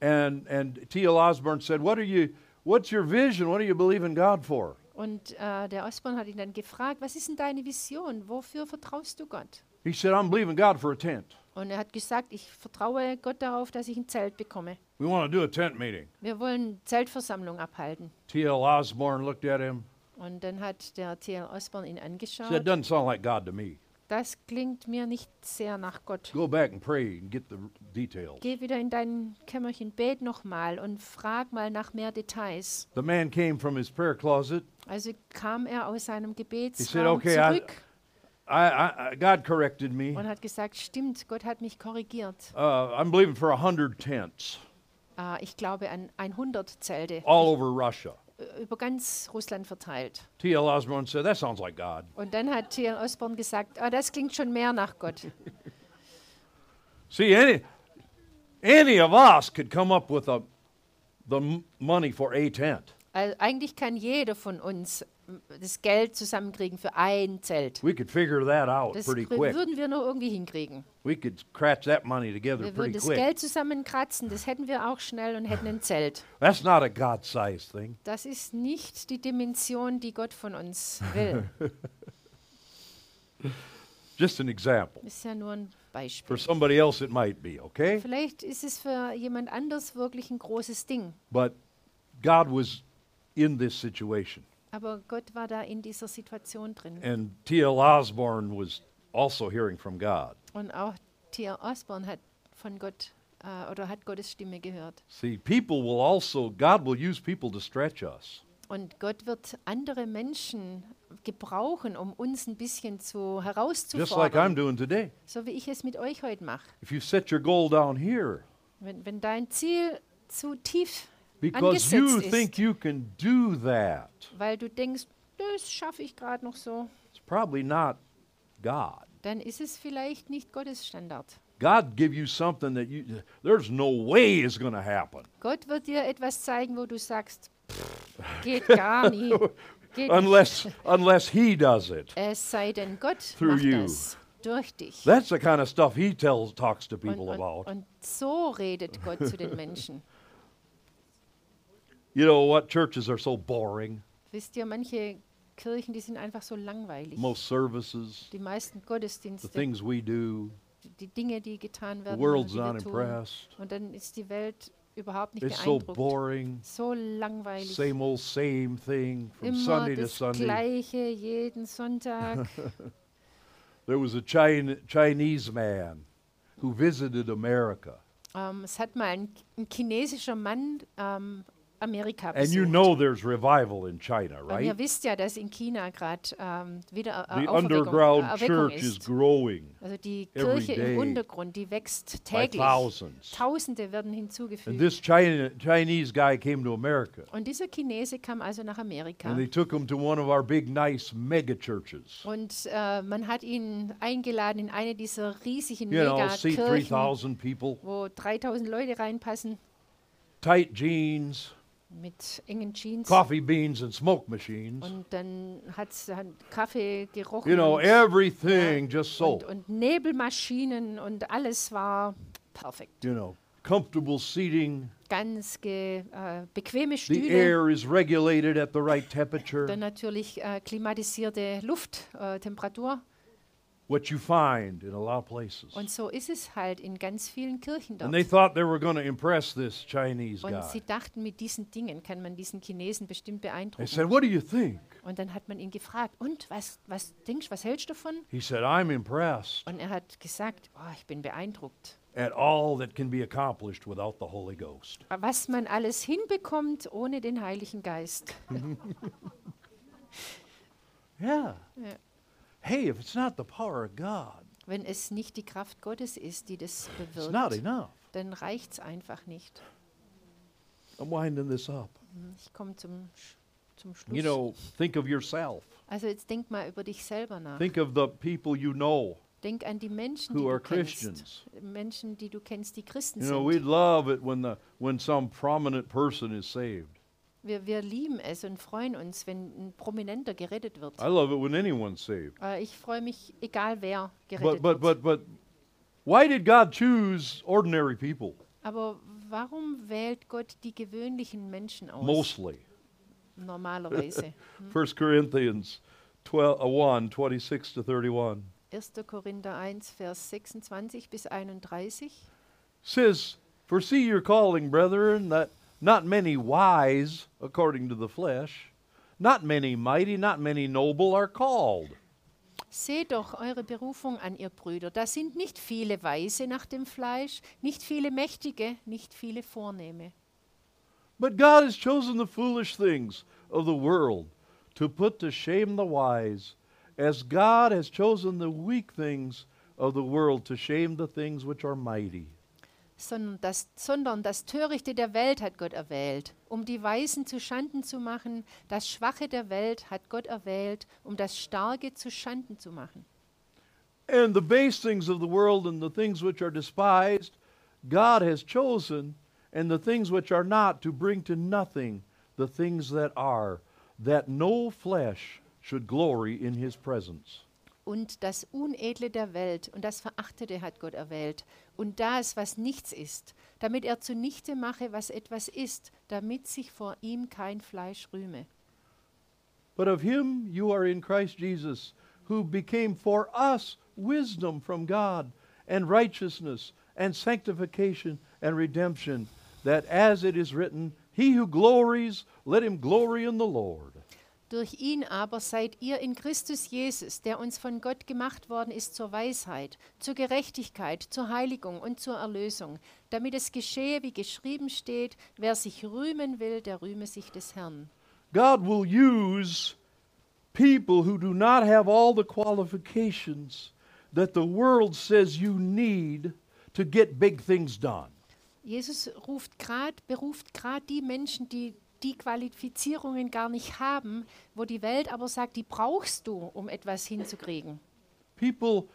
And, and T.L. Osborne said, what are you, What's your vision? What do you believe in God for? Und äh, der Osborne hat ihn dann gefragt, was ist denn deine Vision? Wofür vertraust du Gott? He said, I'm believing God for a tent. Und er hat gesagt, ich vertraue Gott darauf, dass ich ein Zelt bekomme. We want to do a tent meeting. Wir wollen Zeltversammlung abhalten. T.L. Osborne looked at him, Und dann hat der T.L. Osborne ihn said, angeschaut. Doesn't sound like God to me. Das klingt mir nicht sehr nach Gott. Go back and pray and get the details. Geh wieder in dein Kämmerchen, bet nochmal und frag mal nach mehr Details. The man came from his prayer closet. Also kam er aus seinem said, Gebetsraum "Okay, I- zurück I, I, God corrected me. und hat gesagt, stimmt, Gott hat mich korrigiert. Uh, I'm believing for 100 tents Äh, ich glaube an 100 Zelte all over Russia. Äh, über ganz Russland verteilt. T.L. Osborne said, That sounds like God. Und dann hat T.L. Osborne gesagt, ah, das klingt schon mehr nach Gott. See, any, any of us could come up with a, the money for a tent. Also eigentlich kann jeder von uns das Geld zusammenkriegen für ein Zelt. We could figure that out Das pretty quick. würden wir nur irgendwie hinkriegen. We could scratch that money together Wir würden pretty das quick. Geld zusammenkratzen, das hätten wir auch schnell und hätten ein Zelt. That's not a God sized thing. Das ist nicht die Dimension, die Gott von uns will. Just an example. Ist ja nur ein For Beispiel. somebody else, it might be, okay? Vielleicht ist es für jemand anders wirklich ein großes Ding. But God was in this situation. Aber Gott war da in dieser Situation drin. And T.L. Osborne was also hearing from God. Und auch T.R. Osborne hat von Gott äh, oder hat Gottes Stimme gehört. See, people will also, God will use people to stretch us. Und Gott wird andere Menschen gebrauchen, um uns ein bisschen zu Just like I'm herauszufordern. doing today. So wie ich es mit euch heute mache. If you set your goal down here, Wenn, wenn dein Ziel zu tief because you angesetzt think ist, you can do that, weil du denkst, das schaffe ich gerade noch so, it's probably not God. dann ist es vielleicht nicht Gottes Standard. God give you something that you there's no way is going to happen Gott wird dir etwas zeigen, wo du sagst, "Pff, geht gar nie. Geht nicht. unless unless he does it. Es sei denn, Gott Through macht you. das durch dich. That's the kind of stuff he tells talks to Und, people und, about. und so redet Gott zu den Menschen. You know what churches are so boring. Wisst ihr, manche Kirchen, die sind einfach so langweilig. Most services, Die meisten the Gottesdienste, things we do, die Dinge, die getan the werden, world's die wir not impressed. Und dann ist die Welt überhaupt nicht It's so beeindruckt. boring. So langweilig. Same old same thing from Immer Sunday to das Sunday. Gleiche jeden Sonntag. There was a Chine- Chinese man who visited America. ähm, es hat mal ein, ein chinesischer Mann ähm, Amerika And besucht. you know there's revival in China, Und ihr right? wisst ja, dass in China gerade ähm, wieder äh, The Auferweckung, underground äh, Erweckung church is ist. growing Also die every Kirche day im Untergrund, die wächst by täglich. thousands. Tausende werden And hinzugefügt. this China, Chinese guy came to America. Und dieser Chinese kam also nach Amerika. And they took him to one of our big, nice mega churches. Und äh, man hat ihn eingeladen in eine dieser riesigen You know, seat Megakirchen, 3,000 people, wo 3000 Leute reinpassen, tight jeans, mit engen Jeans. coffee beans, and smoke machines. Und dann hat Kaffee gerochen. You know, und, everything just so. und, und Nebelmaschinen und alles war perfekt. You know, comfortable seating. Ganz ge, äh, bequeme The Stühle. air is regulated at the right temperature. Dann natürlich äh, klimatisierte Lufttemperatur. Äh. What you find in a lot of places. und so ist es halt in ganz vielen Kirchen dort. And they thought they were going to impress this Chinese Und sie guy. dachten, mit diesen Dingen kann man diesen Chinesen bestimmt They beeindrucken. said, What do you think? Und dann hat man ihn gefragt, und was, was denkst was hältst du davon? He said, I'm impressed Und er hat gesagt, oh, ich bin beeindruckt. at all that can be accomplished without the Holy Ghost. Was man alles hinbekommt ohne den Heiligen Geist. Yeah. Ja. Hey, if it's not the power of God, Wenn es nicht die Kraft Gottes ist, die das it's not bewirkt, enough. dann reicht es einfach nicht. I'm winding this up. Hm, Ich komme zum, Sch- zum Schluss. You know, think of yourself. also jetzt denk mal über dich selber nach. Think of the people you know Denk an die Menschen, die who du are kennst. Christians. Menschen, die du kennst, die Christen You know, we'd love it when the when some prominent person is saved. Wir, wir lieben es und freuen uns, wenn ein Prominenter gerettet wird. I love it when anyone's saved. Äh, ich freue mich, egal wer But gerettet but wird. but but why did God choose ordinary people Aber warum wählt Gott die gewöhnlichen Menschen aus? mostly? Normalerweise. 1 Corinthians 12, uh, 1, 26 to 31 1. Korinther 1, Vers 26 bis 31. says, For see your calling, brethren, that not many wise according to the flesh, not many mighty, not many noble are called. Seht doch eure Berufung an, ihr Brüder. Da sind nicht viele Weise nach dem Fleisch, nicht viele Mächtige, nicht viele Vornehme. But God has chosen the foolish things of the world to put to shame the wise, as God has chosen the weak things of the world to shame the things which are mighty. Sondern das, sondern das Törichte der Welt hat Gott erwählt, um die Weisen zu Schanden zu machen. Das Schwache der Welt hat Gott erwählt, um das Starke zu Schanden zu machen. And the base things of the world and the things which are despised, God has chosen, and the things which are not, to bring to nothing the things that are, that no flesh should glory in his presence. Und das Unedle der Welt und das Verachtete hat Gott erwählt. Und das, was nichts ist, damit er zunichte mache, was etwas ist, damit sich vor ihm kein Fleisch rühme. But of him you are in Christ Jesus, who became for us wisdom from God, and righteousness, and sanctification, and redemption, that as it is written, He who glories, let him glory in the Lord. Durch ihn aber seid ihr in Christus Jesus, der uns von Gott gemacht worden ist zur Weisheit, zur Gerechtigkeit, zur Heiligung und zur Erlösung, damit es geschehe, wie geschrieben steht, wer sich rühmen will, der rühme sich des Herrn. God will use people who do not have all the qualifications that the world says you need to get big things done. Jesus ruft grad, beruft gerade die Menschen, die die Qualifizierungen gar nicht haben, wo die Welt aber sagt, die brauchst du, um etwas hinzukriegen. People,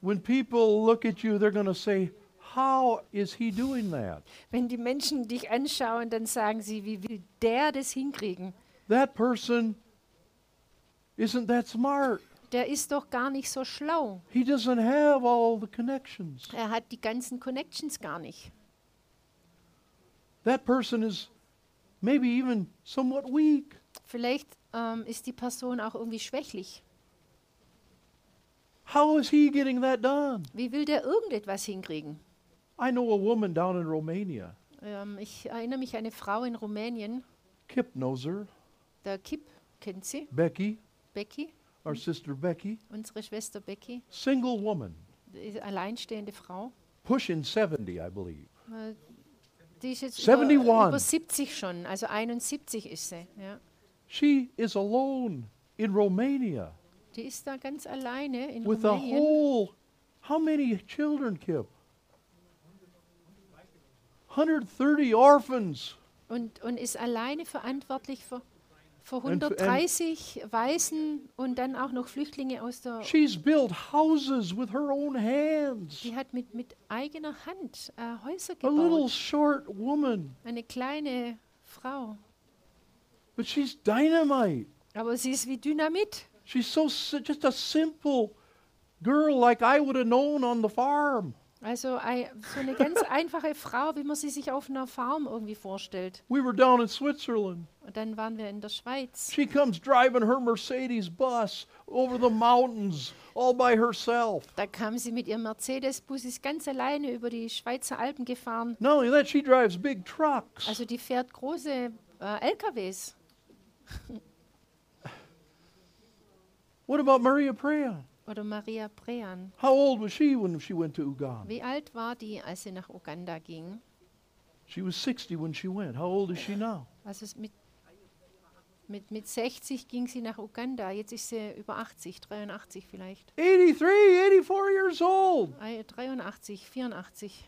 when people look at you, they're going to say, How is he doing that? Wenn die Menschen dich anschauen, dann sagen sie, wie will der das hinkriegen? That person isn't that smart. Der ist doch gar nicht so schlau. He doesn't have all the connections. Er hat die ganzen Connections gar nicht. That person is maybe even somewhat weak. Vielleicht ähm, ist die Person auch irgendwie schwächlich. How is he getting that done? Wie will der irgendetwas hinkriegen? I know a woman down in Romania. Ähm, ich erinnere mich an eine Frau in Rumänien, Kip knows her. der Kip, kennt sie, Becky, Becky, our sister Becky. unsere Schwester Becky, Single woman, alleinstehende Frau. pushing 70, I believe. Äh, Die ist jetzt 71. über, über 70 schon, also 71 ist sie. Ja. She is alone in Romania Die ist da ganz alleine in with a Rumänien. whole. How many children, Kip? 130 orphans. Und, und ist alleine verantwortlich für, And f- and- 130 Waisen und dann auch noch Flüchtlinge aus der. She's built houses with her own hands. Die hat mit, mit eigener Hand äh, Häuser A little short woman, Eine kleine Frau. but she's dynamite. Aber sie ist wie Dynamit. She's so just a simple girl like I would have known on the farm. Also so eine ganz einfache Frau, wie man sie sich auf einer Farm irgendwie vorstellt. We were down in Switzerland. Und dann waren wir in der Schweiz. She comes driving her Mercedes bus over the mountains all by herself. Da kam sie mit ihrem Mercedes-Bus, ist ganz alleine über die Schweizer Alpen gefahren. Not only that, she drives big trucks. Also die fährt große äh, LKWs. What about Maria Prea? Oder Maria Prean. How old was she when she went to Uganda? Wie alt war die, als sie nach Uganda ging? She was 60 when she went. How old is she now? Also mit, mit, mit 60 ging sie nach Uganda. Jetzt ist sie über 80, 83 vielleicht. 83, 84 years old. Ei, 83, 84.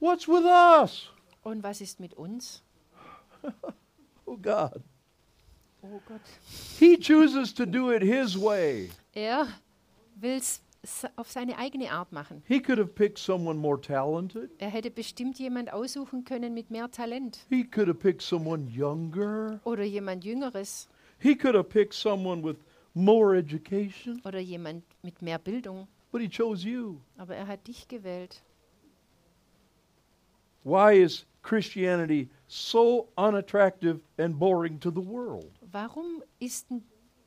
What's with us? Und was ist mit uns? Oh, God. Oh Gott. He chooses to do it His way. Er will es auf seine eigene Art machen. He could have picked someone more talented. Er hätte bestimmt jemand aussuchen können mit mehr Talent He could have picked someone younger. oder jemand Jüngeres He could have picked someone with more education. oder jemand mit mehr Bildung. But He chose you. Aber er hat dich gewählt. Why is Christianity so unattractive and boring to the world? Warum ist denn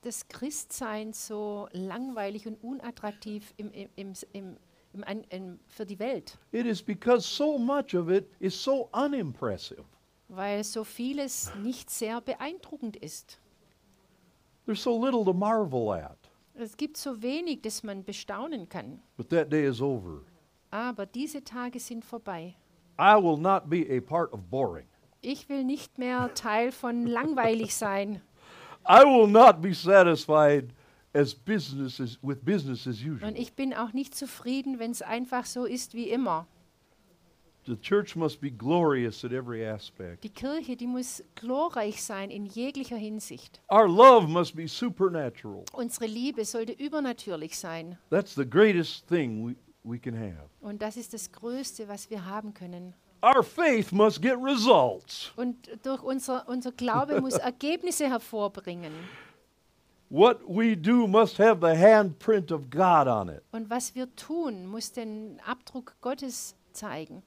das Christsein so langweilig und unattraktiv im, im, im, für die Welt? It is because so much of it is so unimpressive. Weil so vieles nicht sehr beeindruckend ist. There's so little to marvel at. Es gibt so wenig, das man bestaunen kann. But that day is over. Aber diese Tage sind vorbei. I will not be a part of boring. Ich will nicht mehr Teil von langweilig sein. I will not be satisfied as business as, with business as usual. Und ich bin auch nicht zufrieden, wenn es einfach so ist wie immer. The church must be glorious at every aspect. Die Kirche, die muss glorreich sein in jeglicher Hinsicht. Our love must be supernatural. Unsere Liebe sollte übernatürlich sein. That's the greatest thing we, we can have. Und das ist das Größte, was wir haben können. Our faith must get results. Und durch unser, unser Glaube muss Ergebnisse hervorbringen. What we do must have the handprint of God on it. Und was wir tun, muss den Abdruck Gottes zeigen.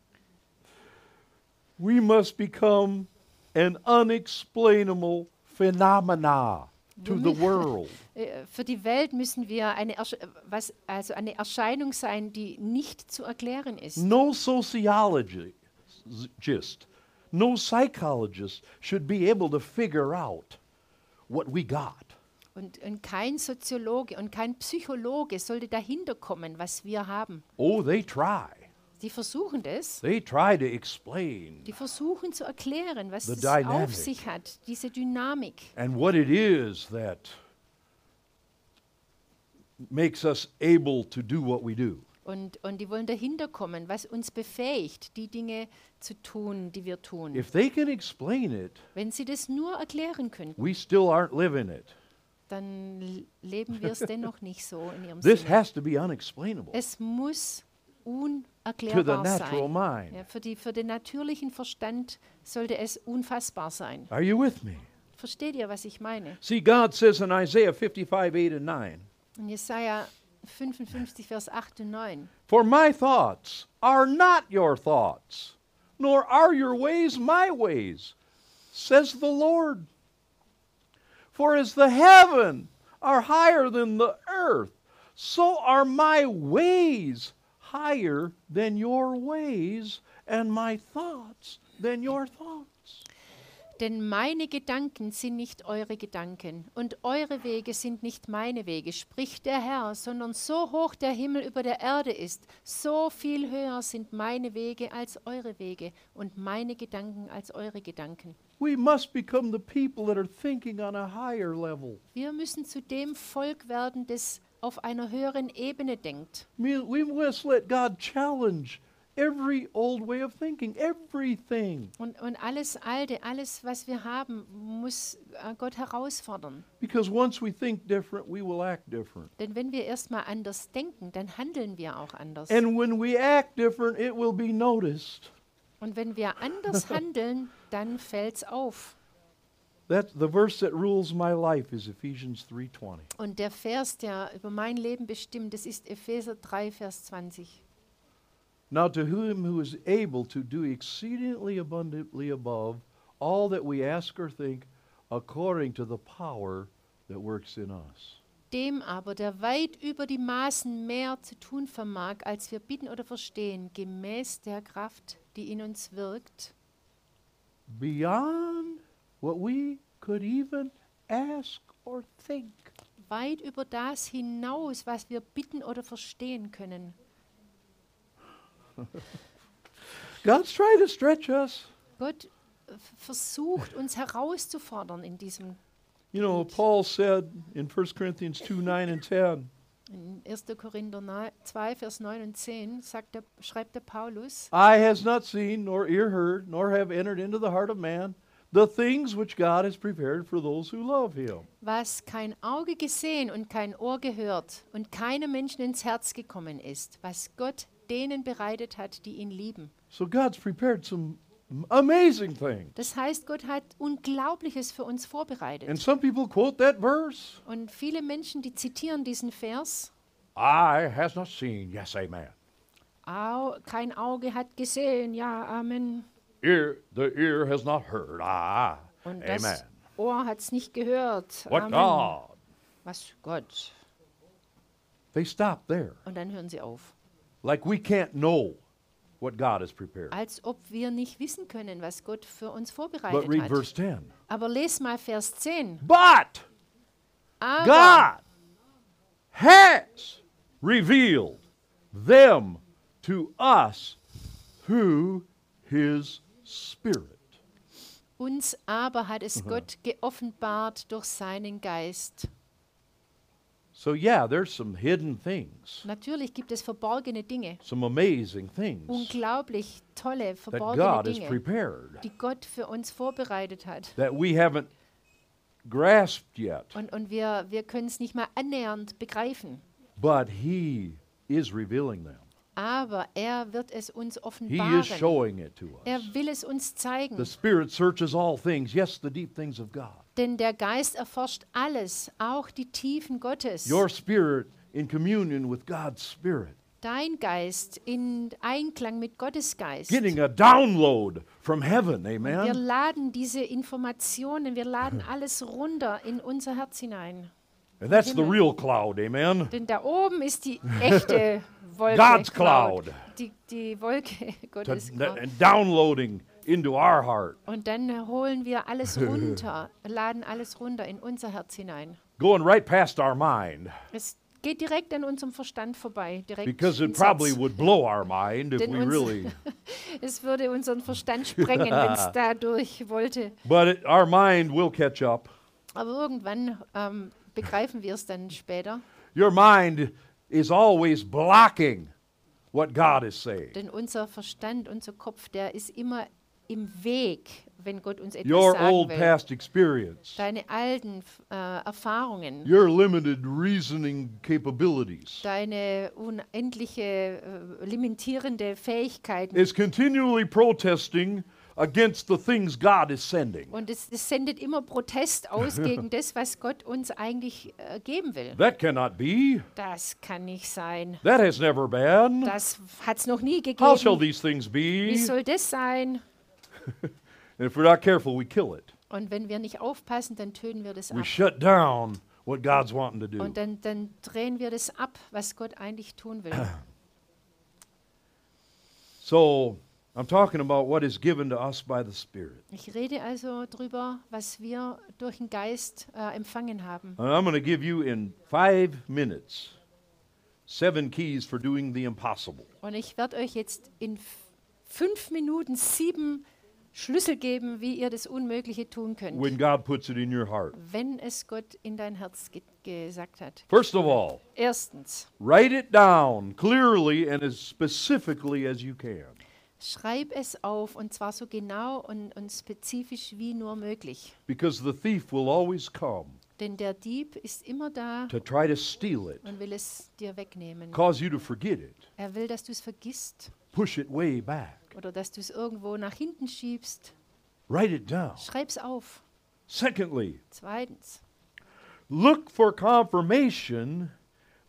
We must become an unexplainable phenomena to the world. Äh, Für die Welt müssen wir eine, was, also eine Erscheinung sein, die nicht zu erklären ist. No sociologist, no psychologist should be able to figure out what we got. Und, und kein Soziologe und kein Psychologe sollte dahinter kommen, was wir haben. Oh, they try. Die versuchen das. They try to explain Die versuchen zu erklären, was The es dynamic. auf sich hat, diese Dynamik. and what it is that makes us able to do what we do. Und, und die wollen dahinter kommen, was uns befähigt, die Dinge zu tun, die wir tun. If they can explain it, Wenn sie das nur erklären könnten, we still aren't living it. dann leben wir es dennoch nicht so in ihrem This Sinne. has to be unexplainable Es muss to the unerklärbar natural sein. mind. Ja, für, die, für den natürlichen Verstand sollte es unfassbar sein. Are you with me? Versteht ihr, was ich meine? See, God says in Isaiah 55, 8 and 9, In Jesaja 55, Vers 8 und 9. For my thoughts are not your thoughts, nor are your ways my ways, says the Lord. For as the heaven are higher than the earth, so are my ways higher than your ways, and my thoughts than your thoughts. Denn meine Gedanken sind nicht eure Gedanken und eure Wege sind nicht meine Wege, spricht der Herr, sondern so hoch der Himmel über der Erde ist, so viel höher sind meine Wege als eure Wege und meine Gedanken als eure Gedanken. We must become the people that are thinking on a higher level. Wir müssen zu dem Volk werden, das auf einer höheren Ebene denkt. We must let God challenge every old way of thinking, everything. Und, und alles Alte, alles, was wir haben, muss äh, Gott herausfordern. Because once we think different, we will act different. Denn wenn wir erstmal anders denken, dann handeln wir auch anders. And when we act different, it will be noticed. Und wenn wir anders handeln, dann fällt's auf. That the verse that rules my life is Ephesians 3:20. Und der Vers, der über mein Leben bestimmt, das ist Epheser 3, Vers 20. Now to him who is able to do exceedingly abundantly above all that we ask or think, according to the power that works in us. Dem aber, der weit über die Maßen mehr zu tun vermag, als wir bitten oder verstehen, gemäß der Kraft, die in uns wirkt, Beyond what we could even ask or think. weit über das hinaus, was wir bitten oder verstehen können. God's trying to stretch us. Gott versucht uns herauszufordern in diesem You know, Paul said in 1 Corinthians 2 9 and 10, in 1. Korinther neu- 2, Vers 9 und 10 sagt der, schreibt der Paulus, Eye has not seen, nor ear heard, nor have entered into the heart of man the things which God has prepared for those who love him. was kein Auge gesehen und kein Ohr gehört und keinem Menschen ins Herz gekommen ist, was Gott denen bereitet hat, die ihn lieben. So God's prepared some amazing things. Das heißt, Gott hat Unglaubliches für uns And vorbereitet. some people quote that verse Und viele Menschen, die zitieren diesen Vers, Eye has not seen, yes, amen. Au, kein Auge hat gesehen, ja, Amen. Ear, the ear has not heard, ah, Und amen. das Ohr hat es nicht gehört. What Amen. God? Was Gott. They stop there. Und dann hören sie auf. Like we can't know what God has prepared. Als ob wir nicht wissen können, was Gott für uns But read hat. verse 10. Aber les mal Vers 10. But Aber God has revealed them to us through his Spirit. uns aber hat es uh-huh. Gott geoffenbart durch seinen Geist. So, yeah, there's some hidden things, Natürlich gibt es verborgene Dinge, some amazing things unglaublich tolle, that verborgene God has Dinge, prepared die Gott für uns vorbereitet hat. that we haven't grasped yet. Und, und wir, wir können es nicht mal annähernd begreifen. But He is revealing them. Aber er wird es uns He is offenbaren. showing it to Er us. will es uns zeigen. The Spirit searches all things, yes, the deep things of God. Denn der Geist erforscht alles, auch die Tiefen Gottes. Your spirit in communion with God's Spirit, Dein Geist in Einklang mit Gottes Geist. getting a download from heaven, Wir amen. laden diese Informationen, wir laden alles runter in unser Herz hinein. And that's the real cloud, amen. Denn da oben ist die echte Wolke. God's cloud. Die, die Wolke Gottes. And downloading into our heart. Und dann holen wir alles runter, laden alles runter in unser Herz hinein. going right past our mind Es geht direkt an unserem Verstand vorbei. Direkt because it probably would blow our mind if we really Es würde unseren Verstand sprengen, wenn es dadurch wollte. but it, our mind will catch up Aber irgendwann ähm, begreifen wir es dann später. your mind is always blocking what god is saying Denn unser Verstand, unser Kopf, der ist immer im Weg, wenn Gott uns etwas your sagen old will. past experience Deine alten äh, Erfahrungen, your limited reasoning capabilities deine unendliche äh, limitierende Fähigkeiten. is continually protesting against the things god is sending Und es, es sendet immer Protest aus gegen das, was Gott uns eigentlich äh, geben will. that cannot be Das kann nicht sein. that has never been Das hat es noch nie how shall gegeben. these things Wie be soll das sein? and if we're not careful we kill it Und wenn wir nicht aufpassen, dann töten wir das we ab. shut down what god's wanting to do Und dann, dann drehen wir das ab, was Gott eigentlich tun will. So I'm talking about what is given to us by the Spirit. Ich rede also darüber, was wir durch den Geist äh, empfangen haben. And I'm going to give you in five minutes seven keys for doing the impossible. Und ich werde euch jetzt in fünf Minuten sieben Schlüssel geben, wie ihr das Unmögliche tun könnt, When God puts it in your heart. wenn es Gott in dein Herz ge gesagt hat. First of all, Erstens, write it down clearly and as specifically as you can. Schreib es auf und zwar so genau und, und spezifisch wie nur möglich. Because the thief will always come Denn der Dieb ist immer da to try to steal it, und will es dir wegnehmen. cause you to forget it, Er will, dass du es vergisst push it way back. oder dass du es irgendwo nach hinten schiebst. Write it down. Schreib's auf. Secondly, Zweitens, look for confirmation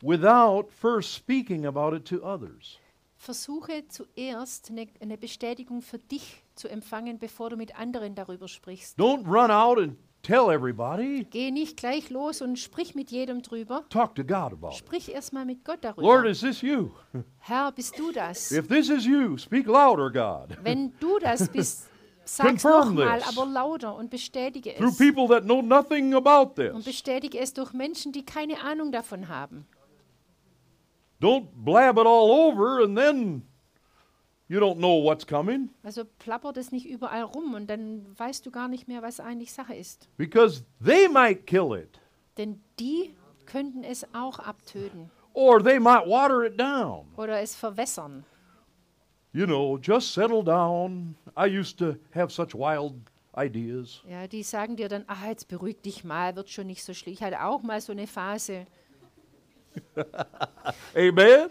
without first speaking about it to others. Versuche zuerst eine, eine Bestätigung für dich zu empfangen, bevor du mit anderen darüber sprichst. Don't run out and tell everybody. Geh nicht gleich los und sprich mit jedem drüber. Talk to God about it. Sprich erstmal mit Gott Lord, darüber. is this you? Herr, bist du das? If this is you, speak louder, God. Wenn du das bist, sag's nochmal, aber lauter und bestätige Through es. people that know nothing about Und this. bestätige es durch Menschen, die keine Ahnung davon haben. Don't blab it all over and then you don't know what's coming Also plappert es nicht überall rum und dann weißt du gar nicht mehr, was eigentlich Sache ist. because they might kill it Denn die könnten es auch abtöten or they might water it down. oder es verwässern. You know, just settle down. I used to have such wild ideas. Ja, die sagen dir dann, ah, jetzt beruhig dich mal, wird schon nicht so schlimm. Ich hatte auch mal so eine Phase. Amen?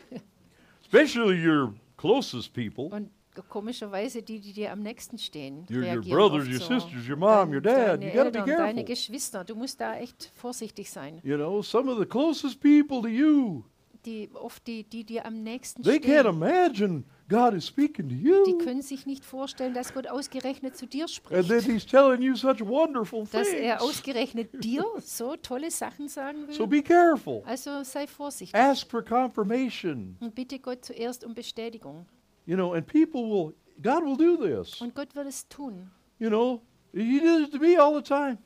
Especially your closest people. Und komischerweise die, die dir am nächsten stehen, Your, your brothers, your so. sisters, your mom, your dad. You got to be Eltern, deine. Geschwister. Du musst da echt vorsichtig sein. You know, some of the closest people to you, Die, oft die, die dir am nächsten they can't stehen, imagine God is speaking to die you. können sich nicht vorstellen, dass Gott ausgerechnet zu dir And spricht. then He's telling you such wonderful Dass er things. ausgerechnet dir so tolle Sachen sagen So will. be careful. Also sei vorsichtig Ask for confirmation. und bitte Gott zuerst um Bestätigung. You know, and people will, God will do this. Und Gott wird es tun. You know, He does it to me all the time.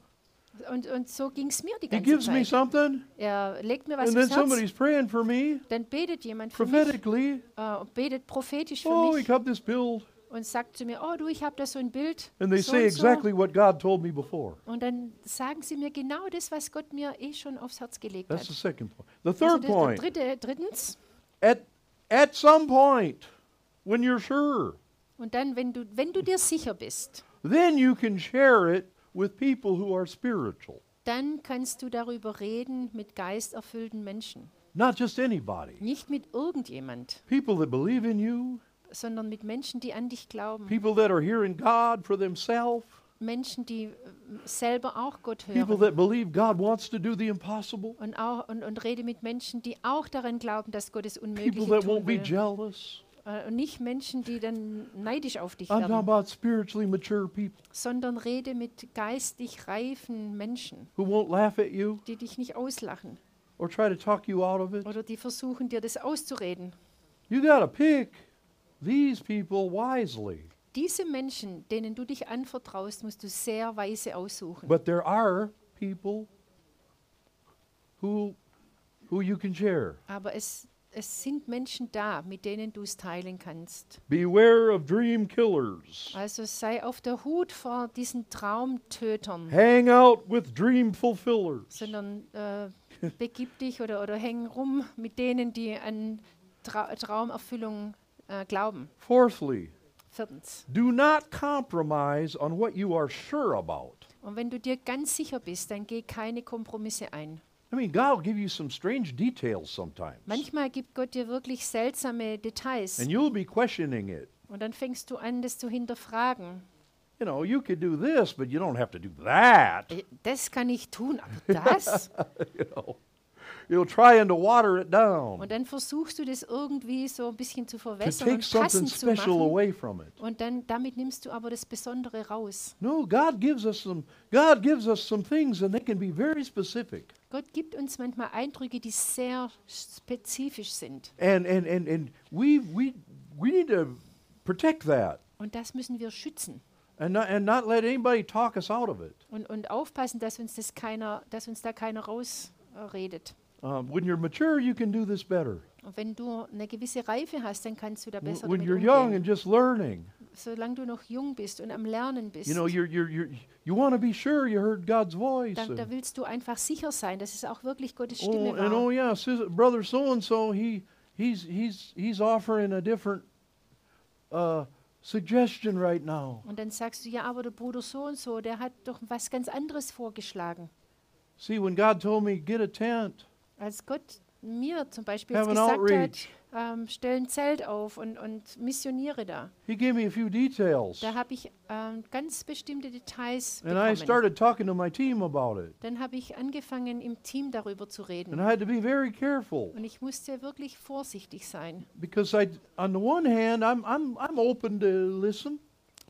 Und, und so ging es mir die He ganze gives me Zeit. something, Er legt mir was and then ins Herz, somebody's praying for me dann betet jemand für mich, prophetically. äh, betet prophetisch für Oh, he mich. got this bill und sagt zu mir, oh du, ich habe da so ein Bild. And they so say und so. exactly what God told me before. Und dann sagen sie mir genau das, was Gott mir eh schon aufs Herz gelegt That's the hat. second point. The Also third das der point, dritte, drittens. at, at some point, when you're sure, Und dann, wenn du, wenn du dir sicher bist, then you can share it with people who are spiritual. dann kannst du darüber reden mit geisterfüllten Menschen. Not just anybody. Nicht mit irgendjemand, People that believe in you, sondern mit Menschen, die an dich glauben. people that are hearing God for themselves, Menschen, die äh, selber auch Gott people hören. that believe God wants to do the impossible, Und, auch, und, und rede mit Menschen, die auch daran glauben, dass Gott es people Unmögliche that tun won't be will. jealous. Äh, nicht Menschen, die dann neidisch auf dich I'm talking werden, about spiritually mature people sondern rede mit geistig reifen Menschen, who won't laugh at you die dich nicht auslachen or try to talk you out of it. oder die versuchen, dir das auszureden. You got to pick these people wisely. Diese Menschen, denen du dich anvertraust, musst du sehr weise aussuchen. But there are people who who you can share. Aber es, es sind Menschen da, mit denen du es teilen kannst. Beware of dream killers. Also sei auf der Hut vor diesen Traumtötern, Hang out with dream fulfillers. sondern äh, begib dich oder, oder häng rum mit denen, die an Tra Traumerfüllung äh, glauben. Fourthly, Viertens. do not compromise on what you are sure about. Und wenn du dir ganz sicher bist, dann geh keine Kompromisse ein. I mean, God will give you some strange details sometimes. Manchmal gibt Gott dir wirklich seltsame Details And you'll be questioning it. und dann fängst du an, das zu hinterfragen. You know, you could do this, but you don't have to do that. Äh, Das kann ich tun, aber das? You know, you'll try and to water it down Und dann versuchst du das irgendwie so ein bisschen zu to verwässern take und something passend zu special machen. away from it. Und dann damit nimmst du aber das Besondere raus. No, God gives us some. God gives us some things, and they can be very specific. Gott gibt uns manchmal Eindrücke, die sehr spezifisch sind. And and and and we we we need to protect that Und das müssen wir schützen and not and not let anybody talk us out of it. und, und aufpassen, dass uns, das keiner, dass uns da keiner rausredet. Um, when you're mature, you can do this better. Und wenn du eine gewisse Reife hast, dann kannst du da besser When damit you're young umgehen. and just learning, Solange du noch jung bist und am Lernen bist, you know, you're you're you're you want to be sure you heard God's voice. dann, da and- willst du einfach sicher sein, dass es auch wirklich Gottes Oh, Stimme oh war. yeah, sis- brother so and so, he he's he's he's offering a different uh, suggestion right now. Und dann sagst du, ja, aber der Bruder so und so, der hat doch was ganz anderes vorgeschlagen. See, when God told me get a tent, Als Gott mir zum Beispiel Have jetzt an gesagt hat, outreach. ähm, stell ein Zelt auf und, und missioniere da, He gave me a few details, da habe ich ähm, ganz bestimmte Details and I bekommen. started talking to my team about it. Dann habe ich angefangen, im Team darüber zu And reden. I had to be very careful Und ich musste wirklich vorsichtig sein. because I, on the one hand, I'm I'm I'm open to listen.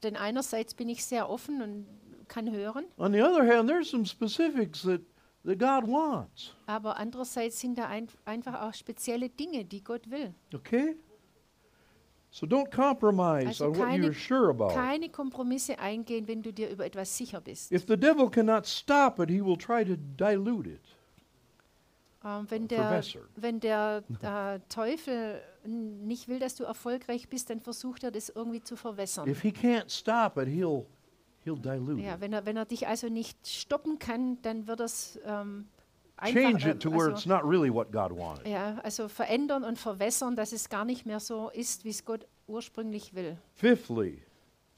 Denn einerseits bin ich sehr offen und kann hören, On the other hand, there's some specifics that that God wants. aber andererseits sind da ein, einfach auch spezielle Dinge, die Gott will. Okay. So don't compromise Also on what keine- you're sure about. Keine Kompromisse eingehen, wenn du dir über etwas sicher bist. If the devil cannot stop it, he will try to dilute it. Ähm, wenn, der, wenn der äh, Teufel nicht will, dass du erfolgreich bist, dann versucht er das irgendwie zu verwässern. If he can't stop it, he'll he'll dilute Ja, wenn er, wenn er dich also nicht stoppen kann, dann wird es ähm, Change it to where äh, it's also, not really what God wanted. ja, also verändern und verwässern, dass es gar nicht mehr so ist, wie es Gott ursprünglich will. Fifthly,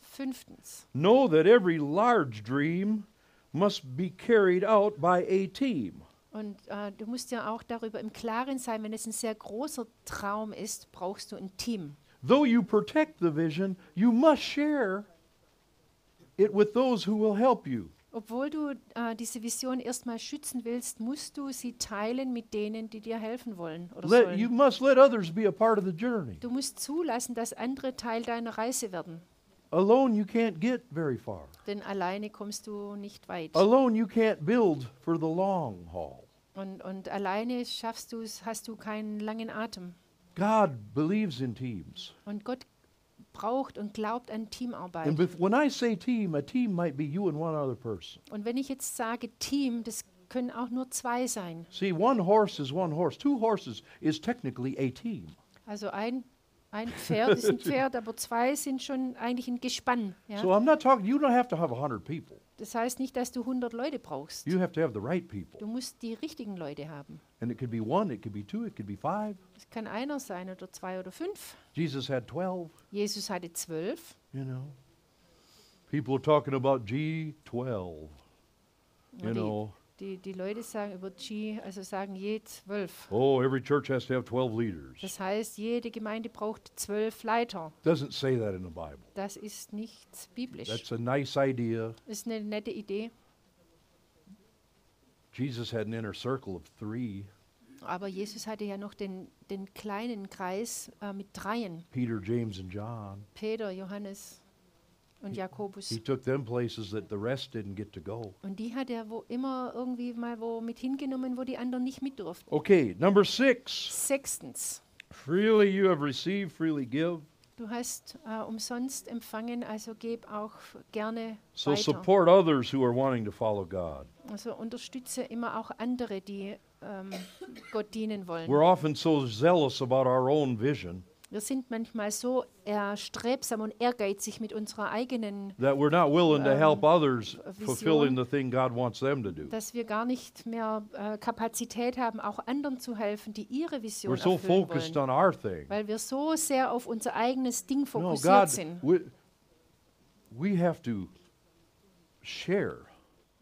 Fünftens, know that every large dream must be carried out by a team. und äh, du musst ja auch darüber im Klaren sein, wenn es ein sehr großer Traum ist, brauchst du ein Team. Though you protect the vision, you must share it with those who will help you. Obwohl du äh, diese Vision erstmal schützen willst, musst du sie teilen mit denen, die dir helfen wollen oder Let, you sollen. must let others be a part of the journey. Du musst zulassen, dass andere Teil deiner Reise werden. Alone, you can't get very far. Denn alleine kommst du nicht weit. Alone, you can't build for the long haul. Und, und alleine schaffst du es, hast du keinen langen Atem. God believes in teams. Und Gott braucht und glaubt an Teamarbeit. And bef- when I say team, a team might be you and one other person. Und wenn ich jetzt sage Team, das können auch nur zwei sein. See, one horse is one horse. Two horses is technically a team. Also ein, Ein Pferd ist ein Pferd, aber zwei sind schon eigentlich ein Gespann. Ja? So I'm not talking, you don't have to have 100 people. Das heißt nicht, dass du 100 Leute brauchst. You have to have the right people. Du musst die richtigen Leute haben. And it could be one, it could be two, it could be five. Es kann einer sein oder zwei oder fünf. Jesus had 12, Jesus hatte zwölf. you know. People are talking about G12, you know. Die, die Leute sagen über G, also sagen je zwölf. Oh, every church has to have 12 leaders. Das heißt, jede Gemeinde braucht zwölf Leiter. Doesn't say that in the Bible. Das ist nicht biblisch. That's a nice idea. ist eine nette Idee. Jesus had an inner circle of three Aber Jesus hatte ja noch den, den kleinen Kreis äh, mit dreien. Peter, James, and John. Peter, Johannes und Jakobus. He took them places that the rest didn't get to go. Und die hat er wo immer irgendwie mal wo mit hingenommen, wo die anderen nicht mit durften. Okay, number six. Sechstens, Freely you have received, freely give. du hast äh, umsonst empfangen, also geb auch gerne So weiter. support others who are wanting to follow God. Also unterstütze immer auch andere, die ähm, Gott dienen wollen. We're often so zealous about our own vision Wir sind manchmal so erstrebsam und ehrgeizig mit unserer eigenen that we're not willing to Ähm, help others Vision. fulfilling the thing God wants them to do. dass wir gar nicht mehr äh, Kapazität haben, auch anderen zu helfen, die ihre Vision We're so erfüllen focused wollen. on our thing. Weil wir so sehr auf unser eigenes Ding No, fokussiert God, sind. we, we have to share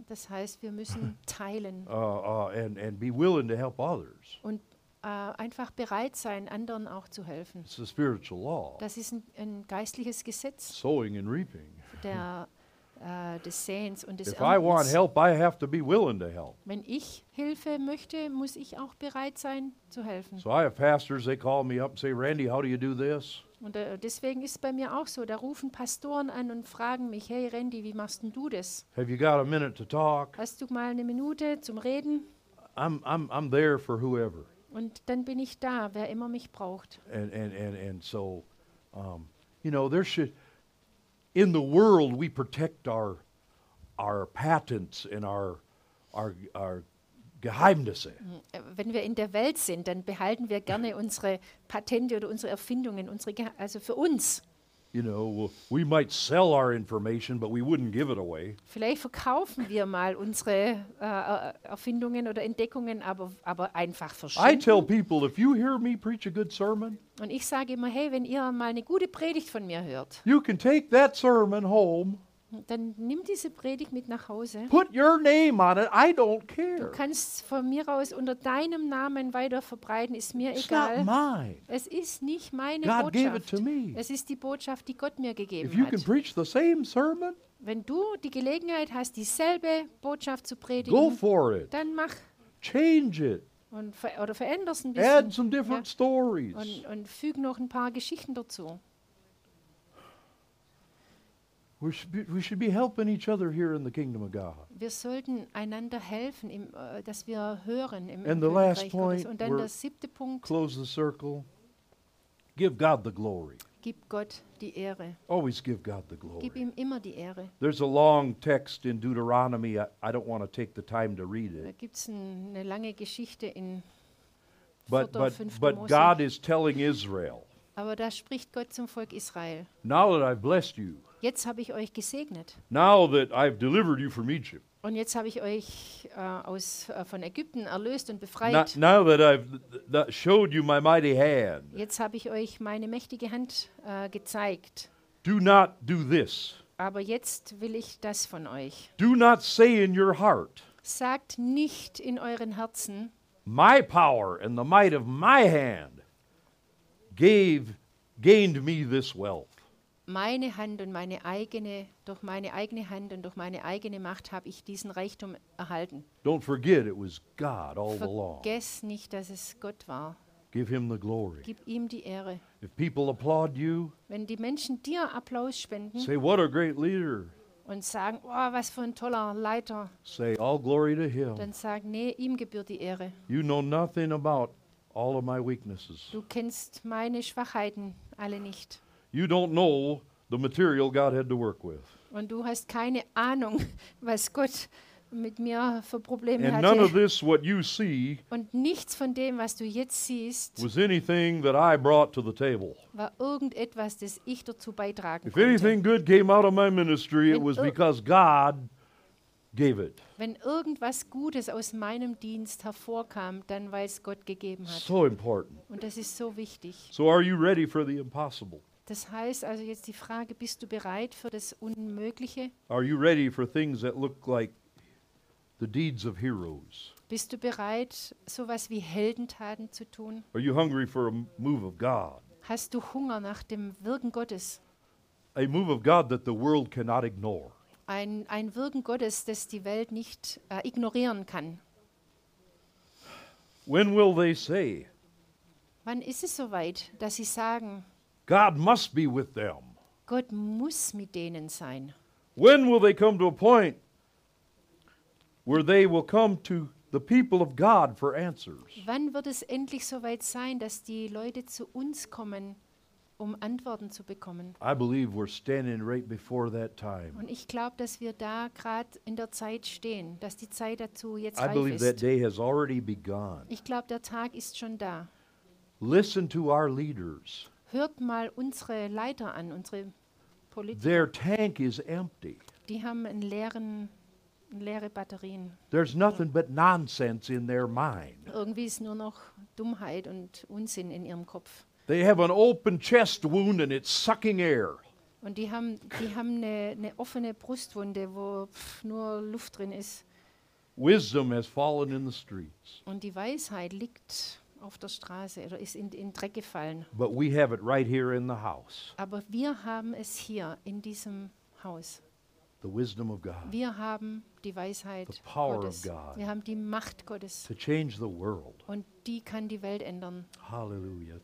Das heißt, wir müssen teilen uh, uh, and, and be willing to help others. und äh, einfach bereit sein, anderen auch zu helfen. Das ist ein, ein geistliches Gesetz sowing and reaping. der, äh, des Säens und des If I want Erntens. help, I have to be willing to help. Wenn ich Hilfe möchte, muss ich auch bereit sein, zu helfen. So I have pastors, they call me up and say, Randy, how do you do this? Und äh, deswegen ist es bei mir auch so, da rufen Pastoren an und fragen mich, hey Randy, wie machst du das? Have you got a minute to talk? Hast du mal eine Minute zum Reden? I'm, I'm, I'm there for whoever. Und dann bin ich da, wer immer mich braucht. And, and, and, and so, um, you know, there should, in the world, we protect our, our patents and our, our, our Geheimnisse. Äh, Wenn wir in der Welt sind, dann behalten wir gerne unsere Patente oder unsere Erfindungen, unsere Geha- also für uns. You know, we might sell our information, but we wouldn't give it away. Vielleicht verkaufen wir mal unsere äh, äh, Erfindungen oder Entdeckungen, aber, aber einfach I verschenken. tell people if you hear me preach a good sermon, Und ich sage immer, hey, wenn ihr mal eine gute Predigt von mir hört, you can take that sermon home, dann nimm diese Predigt mit nach Hause. put your name on it. I don't Du care. kannst von mir aus unter deinem Namen weiter verbreiten, ist mir It's not egal. mine. Es ist nicht meine God gave it Botschaft. to me. Es ist die Botschaft, die Gott mir If gegeben you can hat. preach the same sermon, Wenn du die Gelegenheit hast, dieselbe Botschaft zu go predigen, for it. dann mach Change it. und ver oder veränder es ein Add bisschen some different stories. und, und füg noch ein paar Geschichten dazu. Wir sollten einander helfen, im, äh, dass wir hören im, im And the last Königreich Gottes. point, Und dann der siebte Punkt, Close the circle. Give God the glory. gib Gott die Ehre. Always give God the glory. Gib ihm immer die Ehre. There's a long text in Deuteronomy. I, I don't want to take the time to read it. gibt es ein, eine lange Geschichte in But, but, but God is telling Israel, Aber da spricht Gott zum Volk Israel. now that I've blessed you, Jetzt habe ich euch gesegnet. now that I've delivered you from Egypt, Und jetzt habe ich euch äh, aus, äh, von Ägypten erlöst und now, befreit. now that I've th- th- showed you my mighty hand, Jetzt habe ich euch meine mächtige Hand äh, gezeigt. do not do this. Aber jetzt will ich das von euch. Do not say in your heart, Sagt nicht in euren Herzen, My power and the might of my hand gave gained me this wealth. meine Hand und meine eigene, durch meine eigene Hand und durch meine eigene Macht habe ich diesen Reichtum erhalten. Don't forget it was God all along. Vergess nicht, dass es Gott war. Give him the glory. Gib ihm die Ehre. If people applaud you, Wenn die Menschen dir Applaus spenden say what a great leader. und sagen, oh, was für ein toller Leiter, Say all glory to him. dann sag, nee, ihm gebührt die Ehre. You know nothing about all of my weaknesses. Du kennst meine Schwachheiten alle nicht. You don't know the material God had to work with. Und du hast keine Ahnung, was Gott mit mir für Probleme And none of hatte. this, what you see, Und nichts von dem, was du jetzt siehst, was anything that I brought to the table. war irgendetwas, das ich dazu beitragen If konnte. anything good came out of my ministry, it Wenn was ir- because God gave it. Wenn irgendwas Gutes aus meinem Dienst hervorkam, dann weil es Gott gegeben hat. So important. Und das ist so wichtig. So, are you ready for the impossible? Das heißt also jetzt die Frage, bist du bereit für das Unmögliche? Are you ready for things that look like the deeds of heroes? Bist du bereit, sowas wie Heldentaten zu tun? Are you hungry for a move of God? Hast du Hunger nach dem Wirken Gottes? A move of God that the world cannot ignore. Ein, ein Wirken Gottes, das die Welt nicht äh, ignorieren kann. When will they say, Wann ist es soweit, dass sie sagen, God must be with them? Gott muss mit denen sein? When will they come to a point where they will come to the people of God for answers? Wann wird es endlich soweit sein, dass die Leute zu uns kommen, um Antworten zu bekommen? I believe we're standing right before that time. Und ich glaube, dass wir da gerade in der Zeit stehen, dass die Zeit dazu jetzt I reif believe that ist. day has already begun. Ich glaube, der Tag ist schon da. Listen to our leaders. Hört mal unsere Leiter an, unsere Politiker. Their tank is empty. Die haben einen leeren, leere Batterien. There's nothing but nonsense in their mind. Irgendwie ist nur noch Dummheit und Unsinn in ihrem Kopf. They have an open chest wound and it's sucking air. Und die haben, die haben eine, eine offene Brustwunde, wo pff, nur Luft drin ist. Wisdom has fallen in the streets. Und die Weisheit liegt auf der Straße oder ist in den Dreck gefallen. But we have it right here in the house Aber wir haben es hier in diesem Haus. the wisdom of God Wir haben die Weisheit The power of Gottes. God. Wir haben die Macht Gottes. to change the world. Und die kann die Welt ändern. Hallelujah.